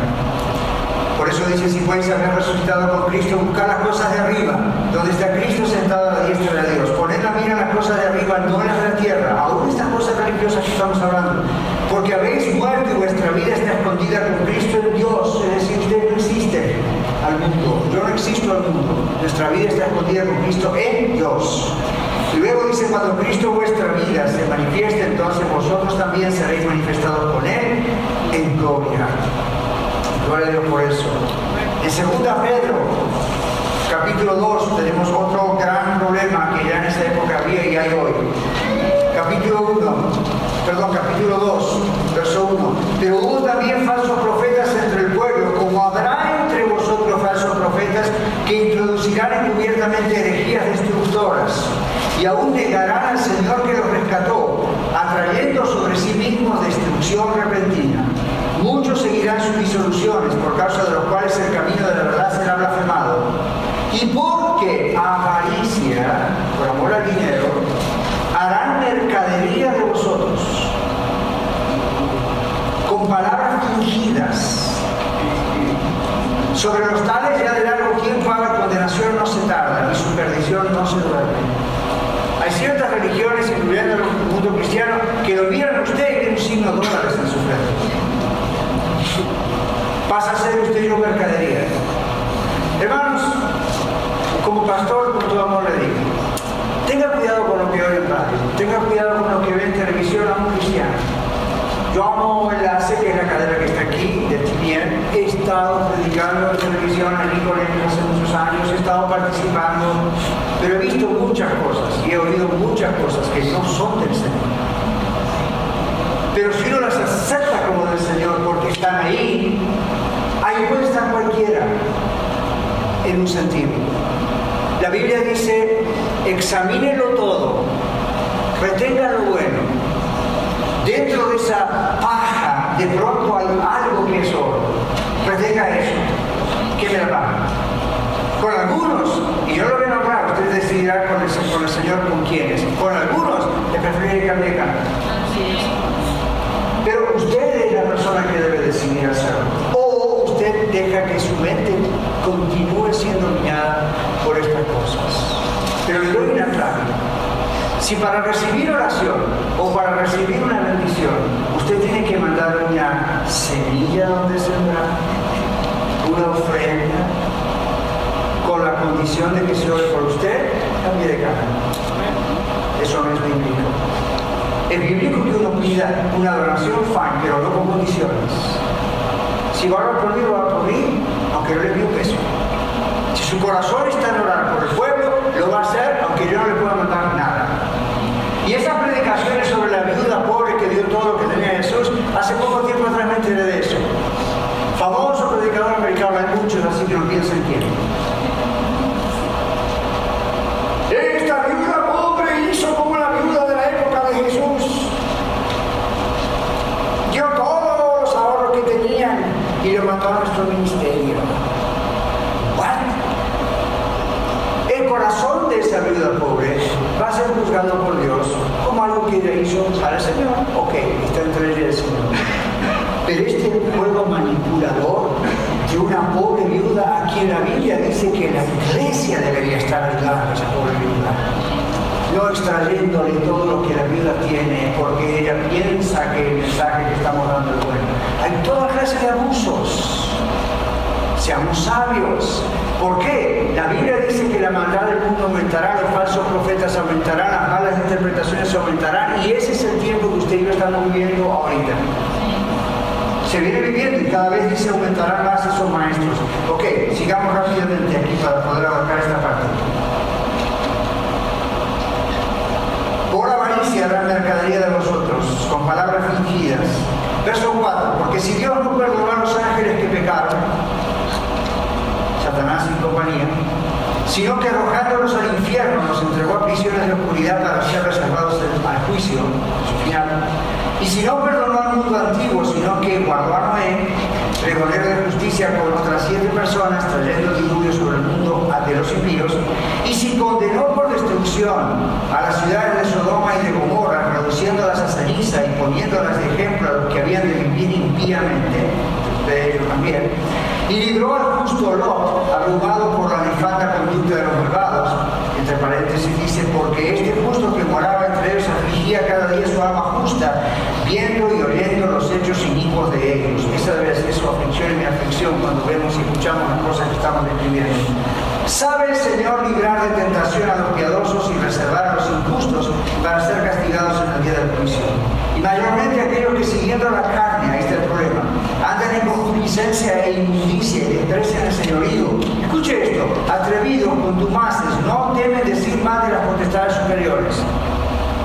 Por eso dice, si podéis haber resucitado con Cristo, buscar las cosas de arriba, donde está Cristo sentado a la diestra de Dios. Poned la mira en las cosas de arriba, no las de la tierra, aún estas cosas religiosas que estamos hablando. Porque habéis muerto y vuestra vida está escondida con Cristo en Dios. Es decir, usted no existe al mundo. Yo no existo al mundo. Nuestra vida está escondida con Cristo en Dios. Y luego dice, cuando Cristo vuestra vida se manifieste, entonces vosotros también seréis manifestados con Él en gloria. Gloria a Dios por eso. En 2 Pedro, capítulo 2, tenemos otro gran problema que ya en esa época había y hay hoy. Capítulo 1, perdón, capítulo 2, verso 1. Pero hubo también falsos profetas entre el pueblo, como habrá entre vosotros falsos profetas que introducirán encubiertamente herejías destructoras y aún negarán al Señor que los rescató, atrayendo sobre sí mismos destrucción repentina. Muchos seguirán sus disoluciones, por causa de los cuales el camino de la verdad será blasfemado. Y porque avaricia, por amor al dinero, harán mercadería de vosotros, con palabras fingidas. Sobre los tales ya de largo tiempo haga condenación no se tarda, y su perdición no se duerme. Hay ciertas religiones, incluyendo el mundo cristiano, que lo miran a usted y un signo dólares en su frente. Pasa a ser usted yo mercadería. Hermanos, como pastor, con todo amor le digo, tenga cuidado con lo que oye en radio, tenga cuidado con lo que ve en televisión a un cristiano. Yo amo Enlace, que es la cadena que está aquí, de TVN. He estado predicando en televisión en Nicolás hace muchos años, he estado participando, pero he visto muchas cosas y he oído muchas cosas que no son del Señor. Pero si uno las acepta como del Señor porque están ahí, ahí puede estar cualquiera, en un sentido. La Biblia dice, examínelo todo, retenga lo bueno, dentro de esa paja de pronto hay algo que es oro. Retenga eso, que me paga. Con algunos, y yo lo veo claro, usted decidirá con el, con el Señor con quiénes. Con algunos le prefiere cambiar de canto. Pero usted es la persona que debe decidir hacerlo. O usted deja que su mente continúe siendo dominada por estas cosas. Pero le doy una clave. Si para recibir oración o para recibir una bendición, usted tiene que mandar una semilla donde sembrar, una ofrenda, con la condición de que se ore por usted, cambie de camino. Eso no es bíblico. Es bíblico que uno pida una donación, fan, pero no con condiciones. Si va a por mí, va a por mí, aunque no le pida un peso. Si su corazón está en orar por el pueblo, lo va a hacer aunque yo no le pueda mandar nada. Y esas predicaciones sobre la viuda pobre que dio todo lo que tenía Jesús, hace poco tiempo atrás me enteré de eso. Famoso predicador americano, hay muchos así que no piensan quién. Esta viuda pobre hizo como la viuda de la época de Jesús. Dio todos los ahorros que tenían y lo mandó a nuestro ministerio. ¿What? El corazón de esa viuda pobre va a ser juzgado por Dios como algo que ella hizo para el Señor. Ok, está entre ella y el Señor. Pero este juego manipulador de una pobre viuda a quien la Biblia dice que la iglesia debería estar ayudando a esa pobre viuda. No extrayéndole todo lo que la viuda tiene porque ella piensa que el mensaje que estamos dando es bueno. Hay toda clase de abusos. Seamos sabios. ¿Por qué? La Biblia dice que la maldad del mundo aumentará, los falsos profetas aumentarán, las malas interpretaciones aumentarán y ese es el tiempo que usted y yo estamos viviendo ahorita se viene viviendo y cada vez dice aumentarán más esos maestros. Ok, sigamos rápidamente aquí para poder abarcar esta parte. Por avaricia harán mercadería de vosotros, con palabras fingidas. Verso 4, porque si Dios no perdonó a los ángeles que pecaron, Y sino que arrojándolos al infierno nos entregó a prisiones de oscuridad para ser reservados al juicio, su final. Y si no perdonó al mundo antiguo, sino que guardó a Noé, pregonero de justicia con otras siete personas, trayendo diluvio sobre el mundo de los impíos, y si condenó por destrucción a las ciudades de Sodoma y de Gomorra, reduciéndolas a ceniza y poniéndolas de ejemplo a los que habían de vivir impíamente, de ellos también, y libró al justo Lot, abrumado por la nefanda conducta de los malvados. Entre paréntesis dice, porque este justo que moraba entre ellos afligía cada día su alma justa, viendo y oyendo los hechos inicuos de ellos. Esa debe ser su aflicción y mi aflicción cuando vemos y escuchamos las cosas que estamos describiendo. ¿Sabe el Señor librar de tentación a los piadosos y reservar a los injustos para ser castigados en el día del juicio? Y mayormente aquellos que siguiendo la carne, ahí está el problema, andan en concupiscencia e inmundicia y desprecian el señorío. Escuche esto, atrevidos, contumaces, no temen decir más de las potestades superiores.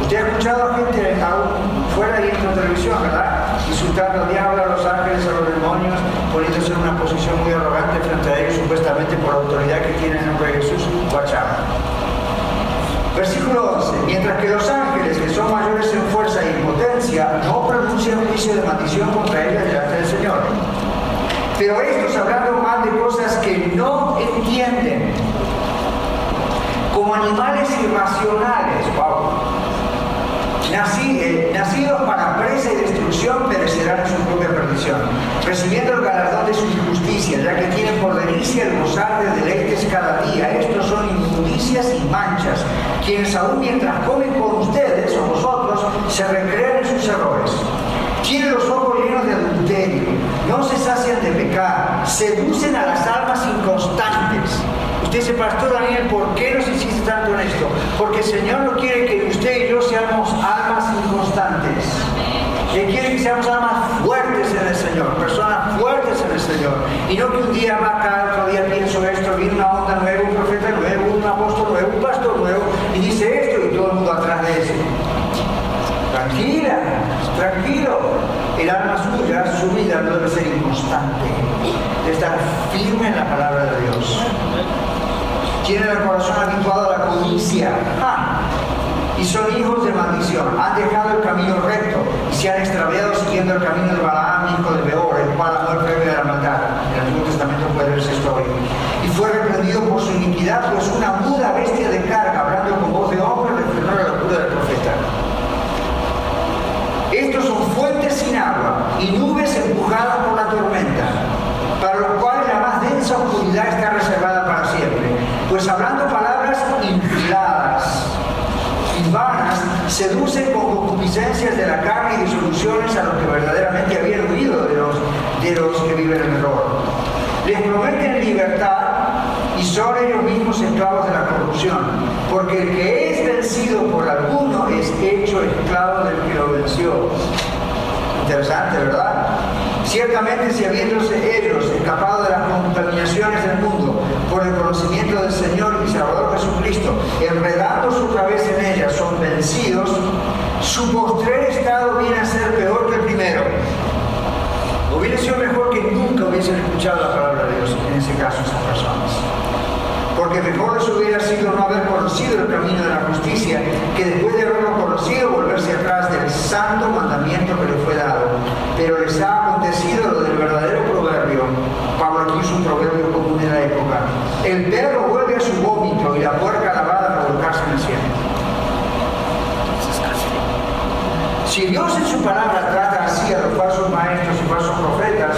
Usted ha escuchado a gente aún fuera la televisión, ¿verdad? Insultando al diablo, a los ángeles, a los demonios, poniéndose en una posición muy arrogante frente a ellos, supuestamente por la autoridad que tienen en nombre de Jesús, guachama. Versículo 11. Mientras que los ángeles, que son mayores en fuerza y potencia, no pronuncian juicio de maldición contra ellos delante del Señor. Pero estos, hablando mal de cosas que no entienden, como animales irracionales, wow, eh, nacidos para presa y destrucción, perecerán en su propia perdición, recibiendo el galardón de su injusticia, ya que tienen por delicia el gozar de deleites cada día. Estos son injusticias y manchas, quienes aún mientras comen con ustedes o vosotros, se recrean en sus errores. Tienen los ojos llenos de adulterio, no se sacian de pecar, seducen a las almas inconstantes Dice Pastor Daniel, ¿por qué nos insiste tanto en esto? Porque el Señor no quiere que usted y yo seamos almas inconstantes. Él quiere que seamos almas fuertes en el Señor, personas fuertes en el Señor. Y no que un día va acá, otro día pienso esto, viene una onda nueva, un profeta nuevo, un apóstol nuevo, un pastor nuevo, y dice esto y todo el mundo atrás de eso. Tranquila, tranquilo. El alma suya, su vida no debe ser inconstante, debe estar firme en la palabra de Dios tienen el corazón habituado a la codicia y son hijos de maldición. Han dejado el camino recto y se han extraviado siguiendo el camino de Balaam, hijo de Beor, el cual amó el premio de la maldad. En el Antiguo Testamento puede verse esto hoy. Y fue reprendido por su iniquidad, pues una muda bestia de carga, hablando con voz de hombre, refrenó la locura del profeta. Estos son fuentes sin agua y nubes empujadas por la tormenta, para lo cual la más densa oscuridad está reservada para siempre pues hablando palabras infladas y vanas, seducen con concupiscencias de la a los que verdaderamente habían huido de los, de los que viven en error. Les prometen libertad y son ellos mismos esclavos de la corrupción, porque el que es vencido por alguno es hecho esclavo del que lo venció. Interesante, ¿verdad? Ciertamente si habiéndose ellos escapado de las contaminaciones del mundo por el conocimiento del Señor y Salvador Jesucristo, enredando su cabeza en ellas, son vencidos, su postrer estado viene a ser peor que el primero. Hubiera sido mejor que nunca hubiesen escuchado la palabra de Dios, en ese caso, esas personas porque mejor les hubiera sido no haber conocido el camino de la justicia que después de haberlo conocido volverse atrás del santo mandamiento que le fue dado. Pero les ha acontecido lo del verdadero proverbio. Pablo aquí usa un proverbio común de la época. El perro vuelve a su vómito y la puerca lavada a revolcarse en el cielo. Si Dios en su palabra trata así a los falsos maestros y falsos profetas,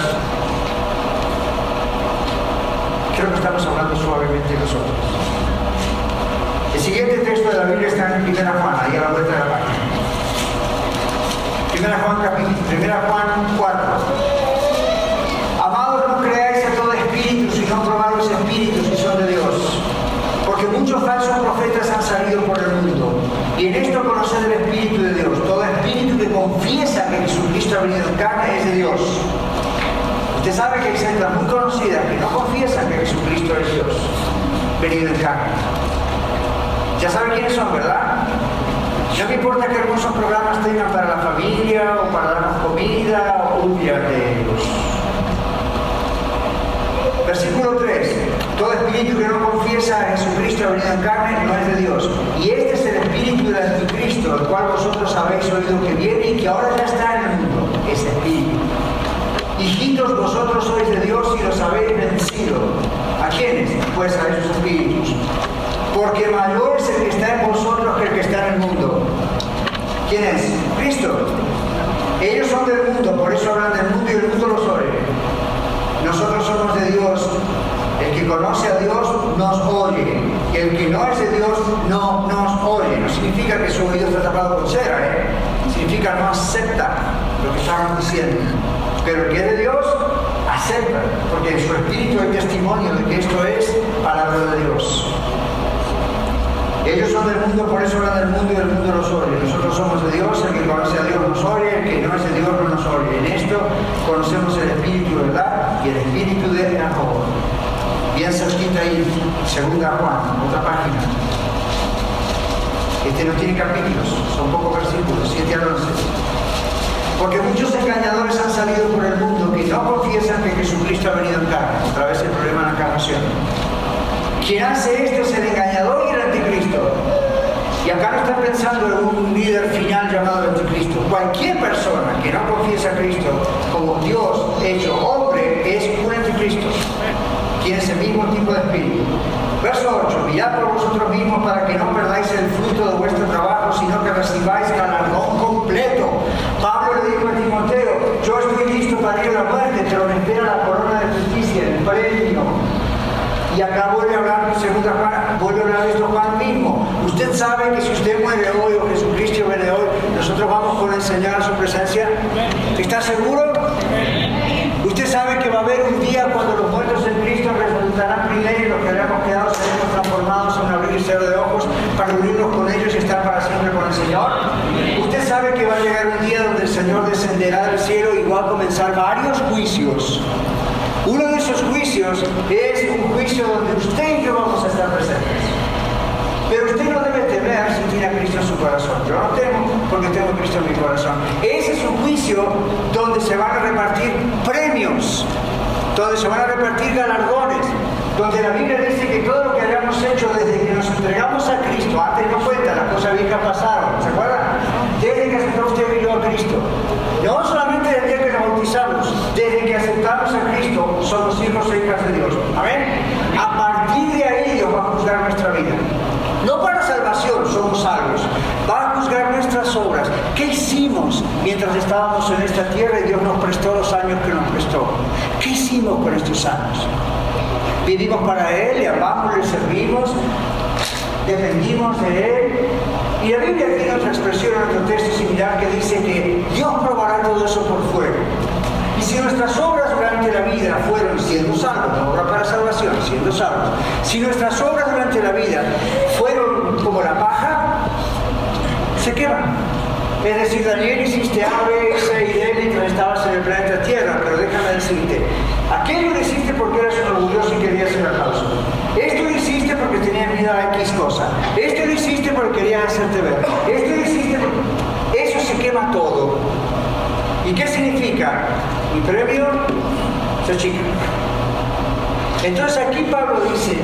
creo que estamos hablando suavemente nosotros. El siguiente texto de la Biblia está en 1 Juan, ahí a la vuelta de la página. 1 Juan, capítulo, 1 Juan 4. Amados, no creáis a todo espíritu, sino probad los espíritus que son de Dios. Porque muchos falsos profetas han salido por el mundo. Y en esto conocer el Espíritu de Dios. Todo espíritu que confiesa que Jesucristo ha carne es de Dios. Usted sabe que hay sectas muy conocidas que no confiesan que Jesucristo es Dios, venido en carne. Ya saben quiénes son, ¿verdad? No me importa que hermosos programas tengan para la familia o para darnos comida o día de. Versículo 3. Todo espíritu que no confiesa a Jesucristo venido en carne no es de Dios. Y este es el espíritu del anticristo, el cual vosotros habéis oído que viene y que ahora ya está en el mundo. Ese espíritu. Hijitos, vosotros sois de Dios y los habéis vencido. ¿A quiénes? Pues a esos espíritus. Porque mayor es el que está en vosotros que el que está en el mundo. ¿Quién es? Cristo. Ellos son del mundo, por eso hablan del mundo y el mundo los oye. Nosotros somos de Dios, el que conoce a Dios nos oye. Y el que no es de Dios no nos oye. No significa que su oído está tapado con cera, ¿eh? Significa no acepta lo que estamos diciendo. Pero el que es de Dios acepta, porque en su espíritu hay testimonio de que esto es palabra de Dios. Ellos son del mundo, por eso hablan del mundo y el mundo los oye. Nosotros somos de Dios, el que conoce a Dios nos oye, el que no es de Dios no nos oye. En esto conocemos el espíritu, ¿verdad? Y el espíritu de Jacob. Bien cerquita ahí, segunda Juan, otra página. Este no tiene capítulos, son pocos versículos, 7 al 11. Porque muchos engañadores han salido por el mundo que no confiesan que Jesucristo ha venido en carne, otra vez el problema de la encarnación. Quien hace esto es el engañador y el anticristo. Y acá no están pensando en un líder final llamado anticristo. Cualquier persona que no confiesa a Cristo como Dios hecho hombre es un anticristo. Tiene ese mismo tipo de espíritu. Verso 8. Mirad por vosotros mismos para que no perdáis el fruto de vuestro trabajo, sino que recibáis galardón completo. Pablo le dijo a Timoteo, yo estoy listo para ir a la muerte, pero me espera la corona de justicia, el premio. Y acá vuelve a hablar, segunda Juan, vuelve a hablar de esto Juan mismo. Usted sabe que si usted muere hoy o Jesucristo muere hoy, nosotros vamos con enseñar a su presencia. ¿Está seguro? Usted sabe que va a haber un día cuando los muertos en Cristo resucitarán primero y los que hayamos quedado seremos transformados en un abrir y cerrar de ojos para unirnos con ellos y estar para siempre con el Señor. Usted sabe que va a llegar un día donde el Señor descenderá del cielo y va a comenzar varios juicios. Uno de esos juicios es un juicio donde usted y yo vamos a estar presentes. Pero usted no debe temer si tiene a Cristo en su corazón. Yo no temo porque tengo a Cristo en mi corazón. Ese es un juicio donde se van a repartir premios, donde se van a repartir galardones, donde la Biblia dice que todo lo que hayamos hecho desde que nos entregamos a Cristo, antes no cuenta, las cosas viejas pasaron, ¿se acuerdan? Desde que aceptó usted vino a Cristo. No solamente desde que nos bautizamos, desde que aceptamos a Cristo, somos hijos e hijas de Dios. Amén. A partir de ahí Dios va a juzgar nuestra vida. No para salvación somos salvos, va a juzgar nuestras obras. ¿Qué hicimos mientras estábamos en esta tierra y Dios nos prestó los años que nos prestó? ¿Qué hicimos con estos años? Vivimos para Él, le amamos, le servimos, dependimos de Él. Y la Biblia tiene otra expresión en otro texto similar que dice que Dios probará todo eso por fuego. Y si nuestras obras durante la vida fueron siendo salvos, no obra para salvación, siendo salvos, si nuestras obras durante la vida como la paja, se queman. Es decir, Daniel hiciste A, B, C y D mientras estabas en el planeta Tierra, pero déjame decirte, aquello lo hiciste porque eras un orgulloso y querías ser aplauso. Esto lo hiciste porque tenías miedo a X cosa. Esto lo hiciste porque querías hacerte ver. Esto lo hiciste porque... Eso se quema todo. ¿Y qué significa? Mi premio se achica. Entonces aquí Pablo dice,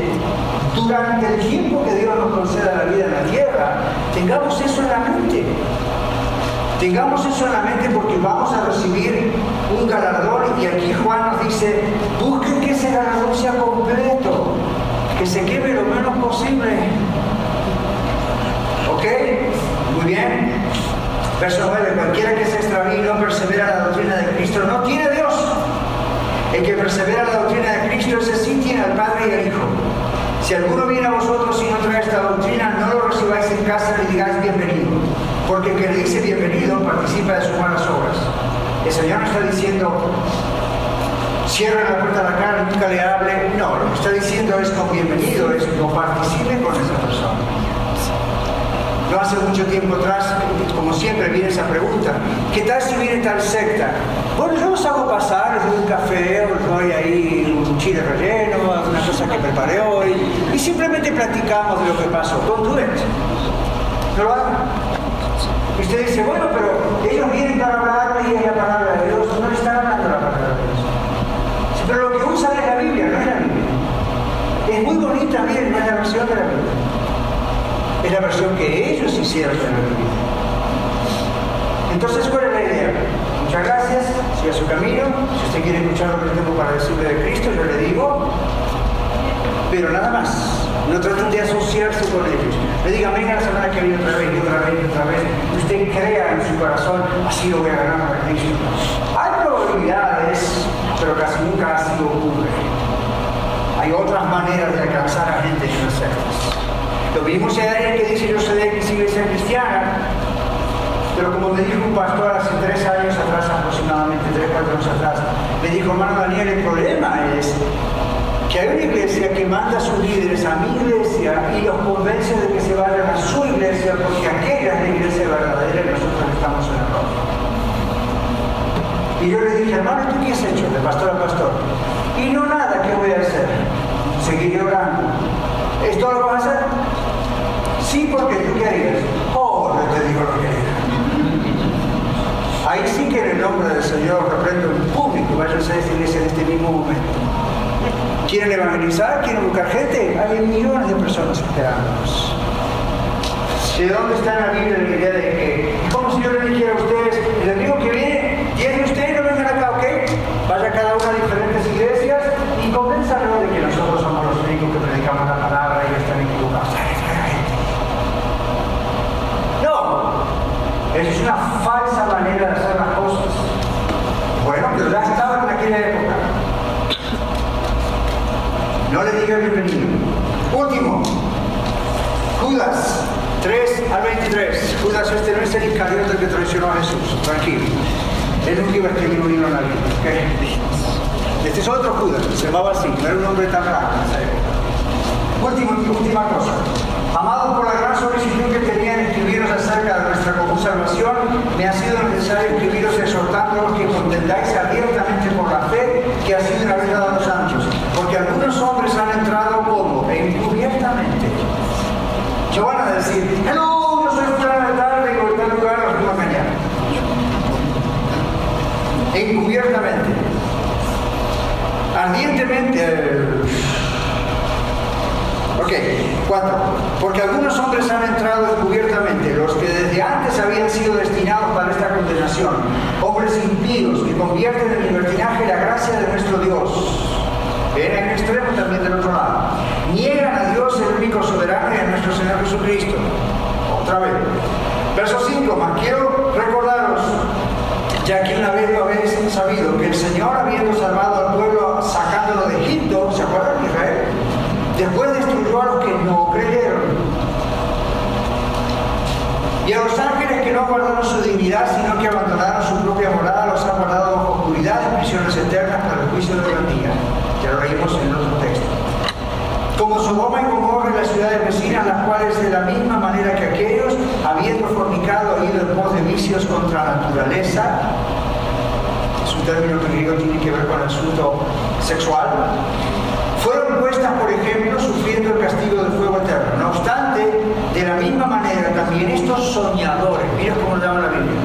durante el tiempo que Dios nos conceda la vida en la tierra, tengamos eso en la mente. Tengamos eso en la mente porque vamos a recibir un galardón y aquí Juan nos dice, busquen que ese galardón sea completo, que se queme lo menos posible. ¿Ok? Muy bien. Verso 9, cualquiera que se extravíe y no persevera en la doctrina de Cristo no tiene Dios. El que persevera en la doctrina de Cristo, ese sí tiene al Padre y al Hijo. Si alguno viene a vosotros y no trae esta doctrina, no lo recibáis en casa ni digáis bienvenido. Porque el que le dice bienvenido participa de sus malas obras. El Señor no está diciendo, cierra la puerta a la cara nunca le hable. No, lo que está diciendo es con bienvenido, es no participe con esa persona. No hace mucho tiempo atrás, como siempre, viene esa pregunta. ¿Qué tal si viene tal secta? Bueno, yo los hago pasar, les doy un café, os doy ahí un chile relleno, una cosa que preparé hoy, y simplemente platicamos de lo que pasó. Don't do it. No lo hagan. Y usted dice, bueno, pero ellos vienen para hablarme y es la palabra de Dios. No le están hablando la palabra de Dios. Pero lo que usan es la Biblia, no es la Biblia. Es muy bonita, miren, la versión de la Biblia. La versión que ellos hicieron de la Biblia. Entonces, ¿cuál es la idea? Muchas gracias, siga su camino. Si usted quiere escuchar lo que tengo para decirle de Cristo, yo le digo. Pero nada más. No traten de asociarse con ellos. Le digan, venga la semana que viene otra vez, y otra vez, y otra vez. Usted crea en su corazón, así lo voy a ganar a Cristo. Hay probabilidades pero casi nunca así ocurre. Hay otras maneras de alcanzar a gente en las Lo vimos en alguien que dice yo soy de iglesia cristiana, pero como me dijo un pastor hace tres años atrás, aproximadamente tres, cuatro años atrás, me dijo, hermano Daniel, el problema es que hay una iglesia que manda a sus líderes a mi iglesia y los convence de que se vayan a su iglesia porque aquella es la iglesia verdadera y nosotros estamos en error. Y yo le dije, hermano, ¿tú qué has hecho de pastor a pastor? Y no nada, ¿qué voy a hacer? Seguiré orando. ¿Es todo lo vas a hacer? Sí, porque tú qué harías. Oh, no te digo lo que haría. Ahí sí que en el nombre del Señor reprendo en público, váyanse a esta iglesia en este mismo momento. ¿Quieren evangelizar? ¿Quieren buscar gente? Hay millones de personas esperándonos. ¿De dónde está la Biblia la idea de que, como yo le dijera a ustedes, el amigo que viene, tiene usted no vengan acá, ¿ok? Vaya cada una a diferentes iglesias y convénzalo de que nosotros somos los únicos que predicamos la palabra y están equivocados. No, eso es una falsa manera de hacer las cosas. Bueno, pero ya estaba en aquella época. No le diga bienvenido. Último, Judas 3 al 23. Judas este no es el Iscariote que traicionó a Jesús, tranquilo. Él nunca iba a escribir un libro en la. ¿okay? Este es otro Judas, se llamaba así, no era un hombre tan raro en esa época. Última, última cosa. Amados por la gran solicitud que tenían escribiros acerca de nuestra común salvación, me ha sido necesario escribiros exhortándolos que contendáis abiertamente por la fe que ha sido dada a los santos. Porque algunos hombres han entrado como encubiertamente. Yo van a decir, hello, yo soy fulano de tal, vengo tal lugar, los. Encubiertamente. Ardientemente. Ok, cuatro. Porque algunos hombres han entrado encubiertamente, los que desde antes habían sido destinados para esta condenación, hombres impíos que convierten en libertinaje la gracia de nuestro Dios. Ven en extremo también del otro lado. Niegan a Dios el único soberano y a nuestro Señor Jesucristo. Otra vez. Verso 5. Mas quiero recordaros, ya que una vez lo habéis sabido, que el Señor, habiendo salvado al pueblo, sacándolo de Egipto, ¿se acuerdan de Israel? Después destruyó a los que no creyeron. Y a los ángeles que no guardaron su dignidad, sino que abandonaron su propia morada, los ha guardado bajo oscuridad en prisiones eternas para el juicio de la día. Ya lo leímos en otro texto. Como Sodoma y Gomorra y las ciudades vecinas, las cuales de la misma manera que aquellos, habiendo fornicado, ido en pos de vicios contra la naturaleza, es un término que griego tiene que ver con el asunto sexual, fueron puestas, por ejemplo, sufriendo el castigo del fuego eterno. No obstante, de la misma manera, también estos soñadores, mira cómo lo llama la Biblia,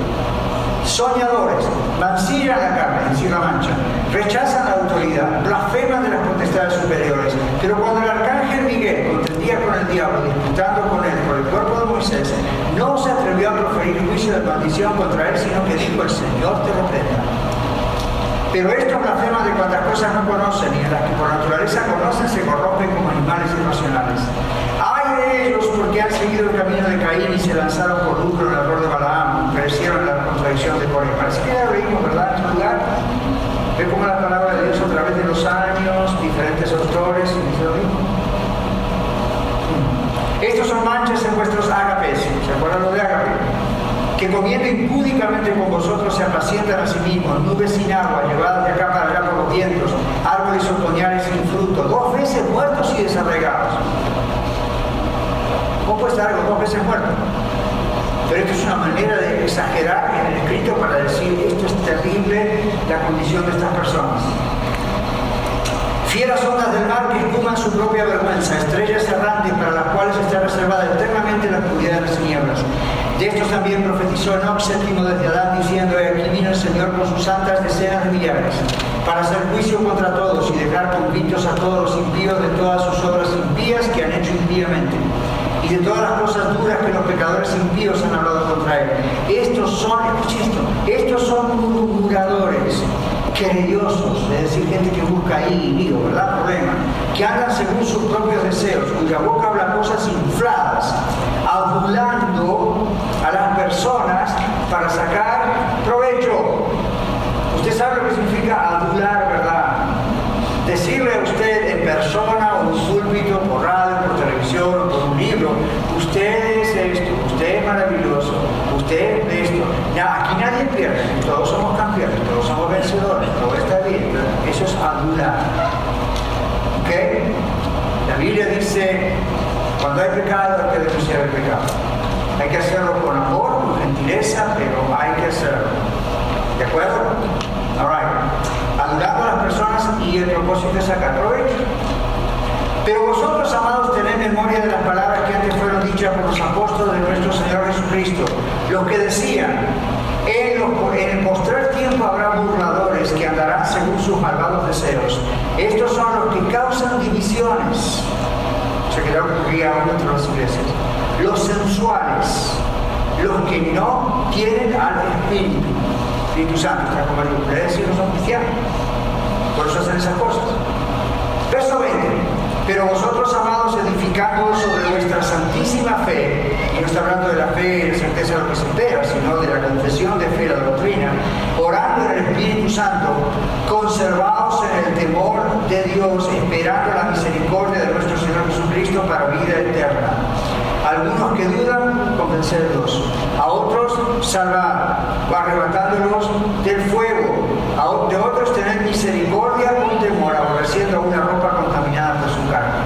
soñadores, mancillan la carne, decir la mancha, rechazan la autoridad, blasfeman de las potestades superiores. Pero cuando el arcángel Miguel contendía con el diablo, disputando con él por el cuerpo de Moisés, no se atrevió a proferir juicio de maldición contra él, sino que dijo, el Señor te reprenda. Pero estos blasfemas de cuantas cosas no conocen y en las que por naturaleza conocen se corrompen como animales irracionales. Hay de ellos porque han seguido el camino de Caín y se lanzaron por lucro en el error de Balaam, perecieron la contradicción de Coré. Parece que ya lo leímos, ¿verdad? En este lugar. Ve cómo la palabra de Dios a través de los años, diferentes autores, y lo mismo. Estos son manchas en vuestros ágapes, ¿se acuerdan lo de ágape? Comiendo impúdicamente con vosotros se apacientan a sí mismos, nubes sin agua, llevadas de acá para allá por los vientos, árboles otoñales sin fruto, dos veces muertos y desarraigados. ¿Cómo puede estar algo dos veces muerto? Pero esto es una manera de exagerar en el escrito para decir esto es terrible la condición de estas personas. Fieras ondas del mar que espuman su propia vergüenza, estrellas errantes para las cuales está reservada eternamente la oscuridad de las tinieblas. De estos también profetizó Enoch séptimo desde Adán, diciendo, He aquí vino el Señor con sus santas decenas de millares, para hacer juicio contra todos y dejar convictos a todos los impíos de todas sus obras impías que han hecho impíamente, y de todas las cosas duras que los pecadores impíos han hablado contra él. Estos son, escuchen esto, estos son murmuradores, querellosos, es decir, gente que busca ahí, digo, ¿verdad? Problema, que andan según sus propios deseos, cuya boca habla cosas infladas, adulando a las personas para sacar provecho. Usted sabe lo que significa adular, ¿verdad? Decirle a usted en persona o en súlbito, por radio, por televisión, o por un libro, usted es esto, usted es maravilloso, usted es esto. Ya, aquí nadie pierde, todos somos campeones, todos somos vencedores es adular. ¿Ok? La Biblia dice, cuando hay pecado hay que denunciar el pecado. Hay que hacerlo con amor, con gentileza, pero hay que hacerlo. ¿De acuerdo? Alright. Adulando a las personas y el propósito es sacar. Pero vosotros, amados, tened memoria de las palabras que antes fueron dichas por los apóstoles de nuestro Señor Jesucristo, los que decían, en, el postrer tiempo habrá burladores que andarán según sus malvados deseos. Estos son los que causan divisiones. Se que ocurría entre las iglesias. Los sensuales, los que no tienen al Espíritu. Espíritu Santo está como el ustedes no son cristianos. Por eso hacen esas cosas. Verso 20. Pero vosotros, amados, edificando sobre vuestra santísima fe, y no está hablando de la fe y la certeza de lo que se espera, sino de la confesión de fe, la doctrina, orando en el Espíritu Santo, conservados en el temor de Dios, esperando la misericordia de nuestro Señor Jesucristo para vida eterna. Algunos que dudan, convencerlos. A otros, salvar, arrebatándolos del fuego. A, de otros, tener misericordia con temor, aborreciendo una ropa contaminada por su carne.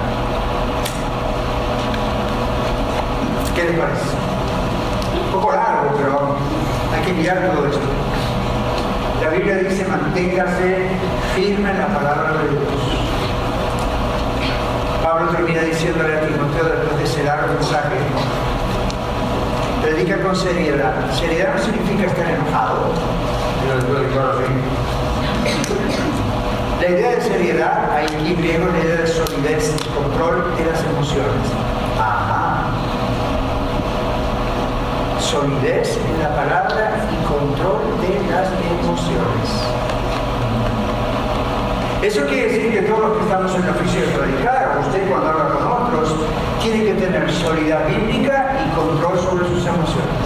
¿Qué parece? Un poco largo, pero hay que mirar todo esto. La Biblia dice, manténgase firme en la palabra de Dios. Pablo termina diciéndole a Timoteo después de ese largo mensaje, predica con seriedad. Seriedad no significa estar enojado. La idea de seriedad, hay aquí griego la idea de solidez, control de las emociones. Ajá. Solidez en la palabra y control de las emociones. Eso quiere decir que todos los que estamos en el oficio de predicar, usted cuando habla con otros, tiene que tener solidez bíblica y control sobre sus emociones.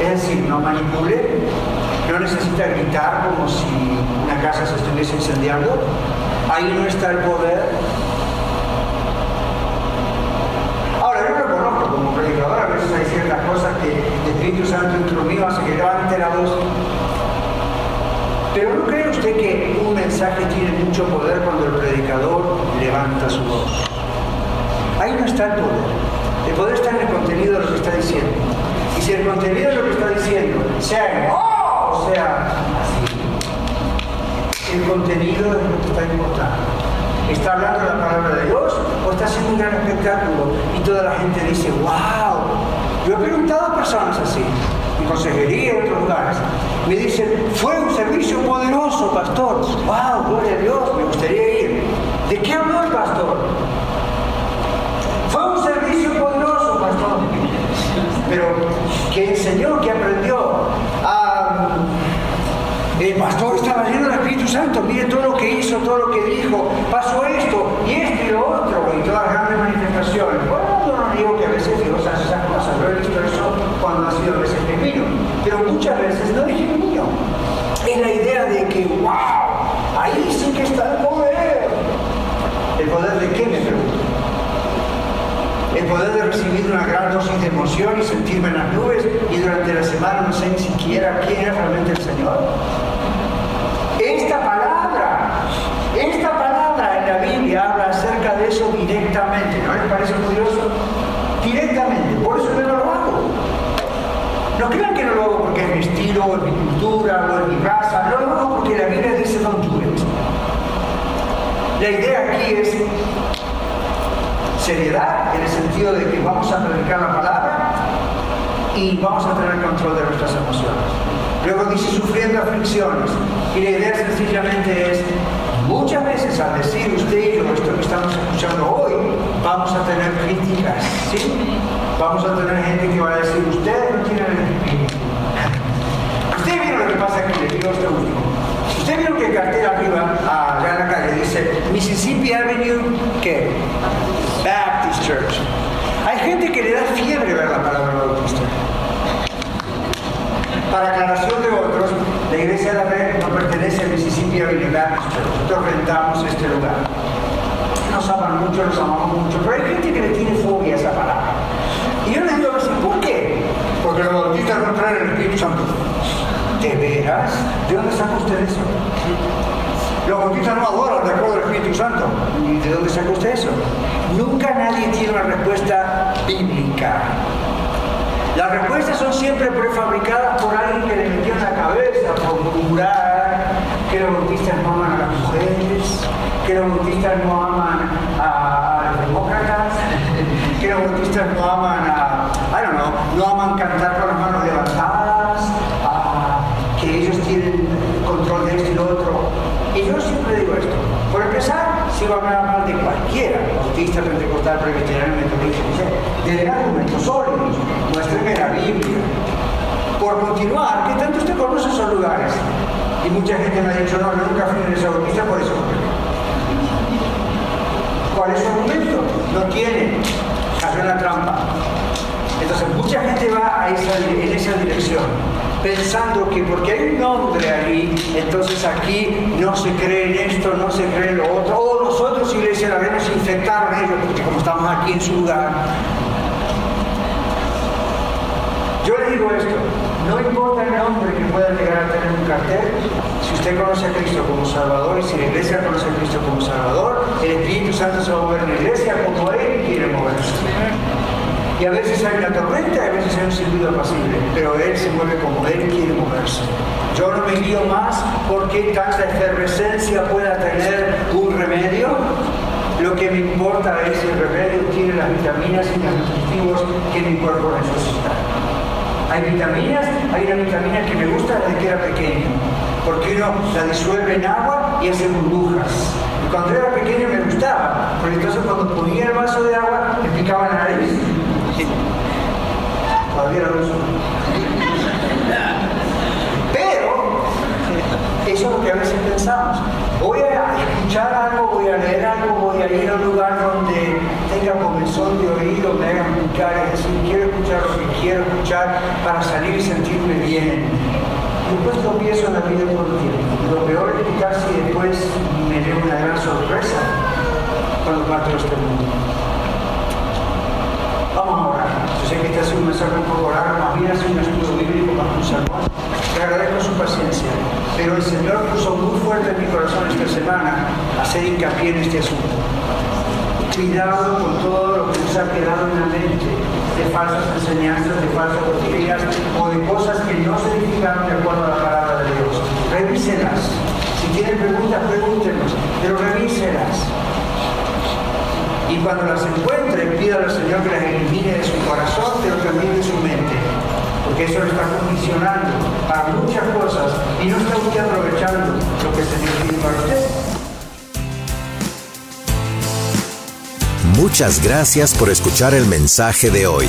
Es decir, no manipule, no necesita gritar como si una casa se estuviese incendiando. Ahí no está el poder. Ahora, yo lo conozco como predicador, a veces hay cosas que el Espíritu Santo entre mí hace que levante la voz pero ¿no cree usted que un mensaje tiene mucho poder cuando el predicador levanta su voz? Ahí no está el poder. El poder está en el contenido de lo que está diciendo. Y si el contenido de lo que está diciendo, sea ¡oh! o sea así, el contenido es lo que está importante. ¿Está hablando la palabra de Dios o está haciendo un gran espectáculo y toda la gente dice, wow? Yo he preguntado a personas así, en consejería en otros lugares, me dicen, fue un servicio poderoso, pastor. ¡Wow! Gloria a Dios, me gustaría ir. ¿De qué habló el pastor? Fue un servicio poderoso, pastor. Pero, ¿qué enseñó? ¿Qué aprendió? El pastor estaba lleno del Espíritu Santo. Mire todo lo que hizo, todo lo que dijo. Pasó esto y esto y lo otro. Y todas las grandes manifestaciones. Bueno, no digo que a veces Dios hace esas cosas. Lo he visto eso cuando ha sido a veces vino. Pero muchas veces no dije mío. Es la idea de que, wow, ahí sí que está el poder. ¿El poder de qué me pregunto? El poder de recibir una gran dosis de emoción y sentirme en las nubes y durante la semana no sé ni siquiera quién es realmente el Señor. Esta palabra, esta palabra en la Biblia habla acerca de eso directamente. ¿No les parece curioso? Directamente. Por eso yo no lo hago. No crean que no lo hago porque es mi estilo, o es mi cultura, o es mi raza. No lo hago porque la Biblia dice don't do. La idea aquí es seriedad en el sentido de que vamos a predicar la palabra y vamos a tener control de nuestras emociones. Luego dice sufriendo aflicciones. Y la idea sencillamente es, muchas veces al decir usted y yo esto que estamos escuchando hoy, vamos a tener críticas, ¿sí? Vamos a tener gente que va a decir, ustedes no tienen el espíritu. Ustedes vieron lo que pasa les digo esto último. Ustedes vieron que el cartel arriba, allá en la calle, dice Mississippi Avenue, ¿qué? Baptist Church. Hay gente que le da fiebre ver la palabra bautista. Para aclaración de otros, la iglesia de la red no pertenece a Mississippi Avenue Baptist Church. Nosotros rentamos este lugar. Nos aman mucho, nos amamos mucho, pero hay gente que le tiene fobia a esa palabra. Y yo les digo así, ¿por qué? Porque los bautistas no traen el Espíritu Santo. ¿De veras? ¿De dónde saca usted eso? Los bautistas no adoran de acuerdo al Espíritu Santo. ¿Y de dónde saca usted eso? Nunca nadie tiene una respuesta bíblica. Las respuestas son siempre prefabricadas por alguien que le metió en la cabeza por murmurar que los bautistas no aman a las mujeres, que los bautistas no aman a, los demócratas, que los bautistas no aman a, I don't know, no aman cantar con las manos levantadas, que ellos tienen control de esto y lo otro. Y yo siempre digo esto, por si va a hablar mal de cualquiera, bautista, pentecostal, presbiteriano, metodista, de argumentos sólidos, muéstrenme la Biblia. Por continuar, ¿qué tanto usted conoce esos lugares? Y mucha gente me ha dicho, no, yo nunca fui esa bautista por eso. ¿Cuál es su argumento? No tiene, cayó en la trampa. Entonces mucha gente va en esa dirección, pensando que porque hay un nombre ahí, entonces aquí no se cree en esto, no se cree en lo otro, o nosotros iglesia la vemos infectar a ellos, porque como estamos aquí en su lugar, yo le digo esto, no importa el nombre que pueda llegar a tener un cartel, si usted conoce a Cristo como Salvador y si la iglesia conoce a Cristo como Salvador, el Espíritu Santo se va a mover en la iglesia como Él quiere moverse. Y a veces hay una tormenta, a veces hay un silbido apacible, pero Él se mueve como Él quiere moverse. Yo no me guío más porque tanta efervescencia pueda tener un remedio. Lo que me importa es si el remedio tiene las vitaminas y los nutritivos que mi cuerpo necesita. Hay vitaminas, hay una vitamina que me gusta desde que era pequeño, porque uno la disuelve en agua y hace burbujas. Y cuando era pequeño me gustaba, porque entonces cuando ponía el vaso de agua me picaba la nariz. Pero eso es lo que a veces pensamos. Voy a escuchar algo, voy a leer algo, voy a ir a un lugar donde tenga comenzón de oído, me haga escuchar, es decir, quiero escuchar lo que quiero escuchar para salir y sentirme bien. Después empiezo en la vida todo el tiempo. Lo peor es que casi después me dio una gran sorpresa cuando parto de este mundo. Vamos a orar. Yo sé que este ha sido un mensaje un poco largo, más bien ha sido un estudio bíblico más un sermón. Le agradezco su paciencia, pero el Señor puso muy fuerte en mi corazón esta semana hacer hincapié en este asunto. Cuidado con todo lo que nos ha quedado en la mente de falsas enseñanzas, de falsas doctrinas o de cosas que no se edificaron de acuerdo a la palabra de Dios. Revíselas. Si tienen preguntas, pregúntenos, pero revíselas. Y cuando las encuentre, pida al Señor que las elimine de su corazón, pero también de su mente. Porque eso lo está condicionando para muchas cosas y no está usted aprovechando lo que Señor tiene para usted. Muchas gracias por escuchar el mensaje de hoy.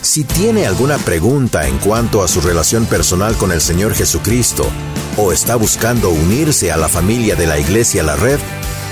Si tiene alguna pregunta en cuanto a su relación personal con el Señor Jesucristo o está buscando unirse a la familia de la Iglesia La Red,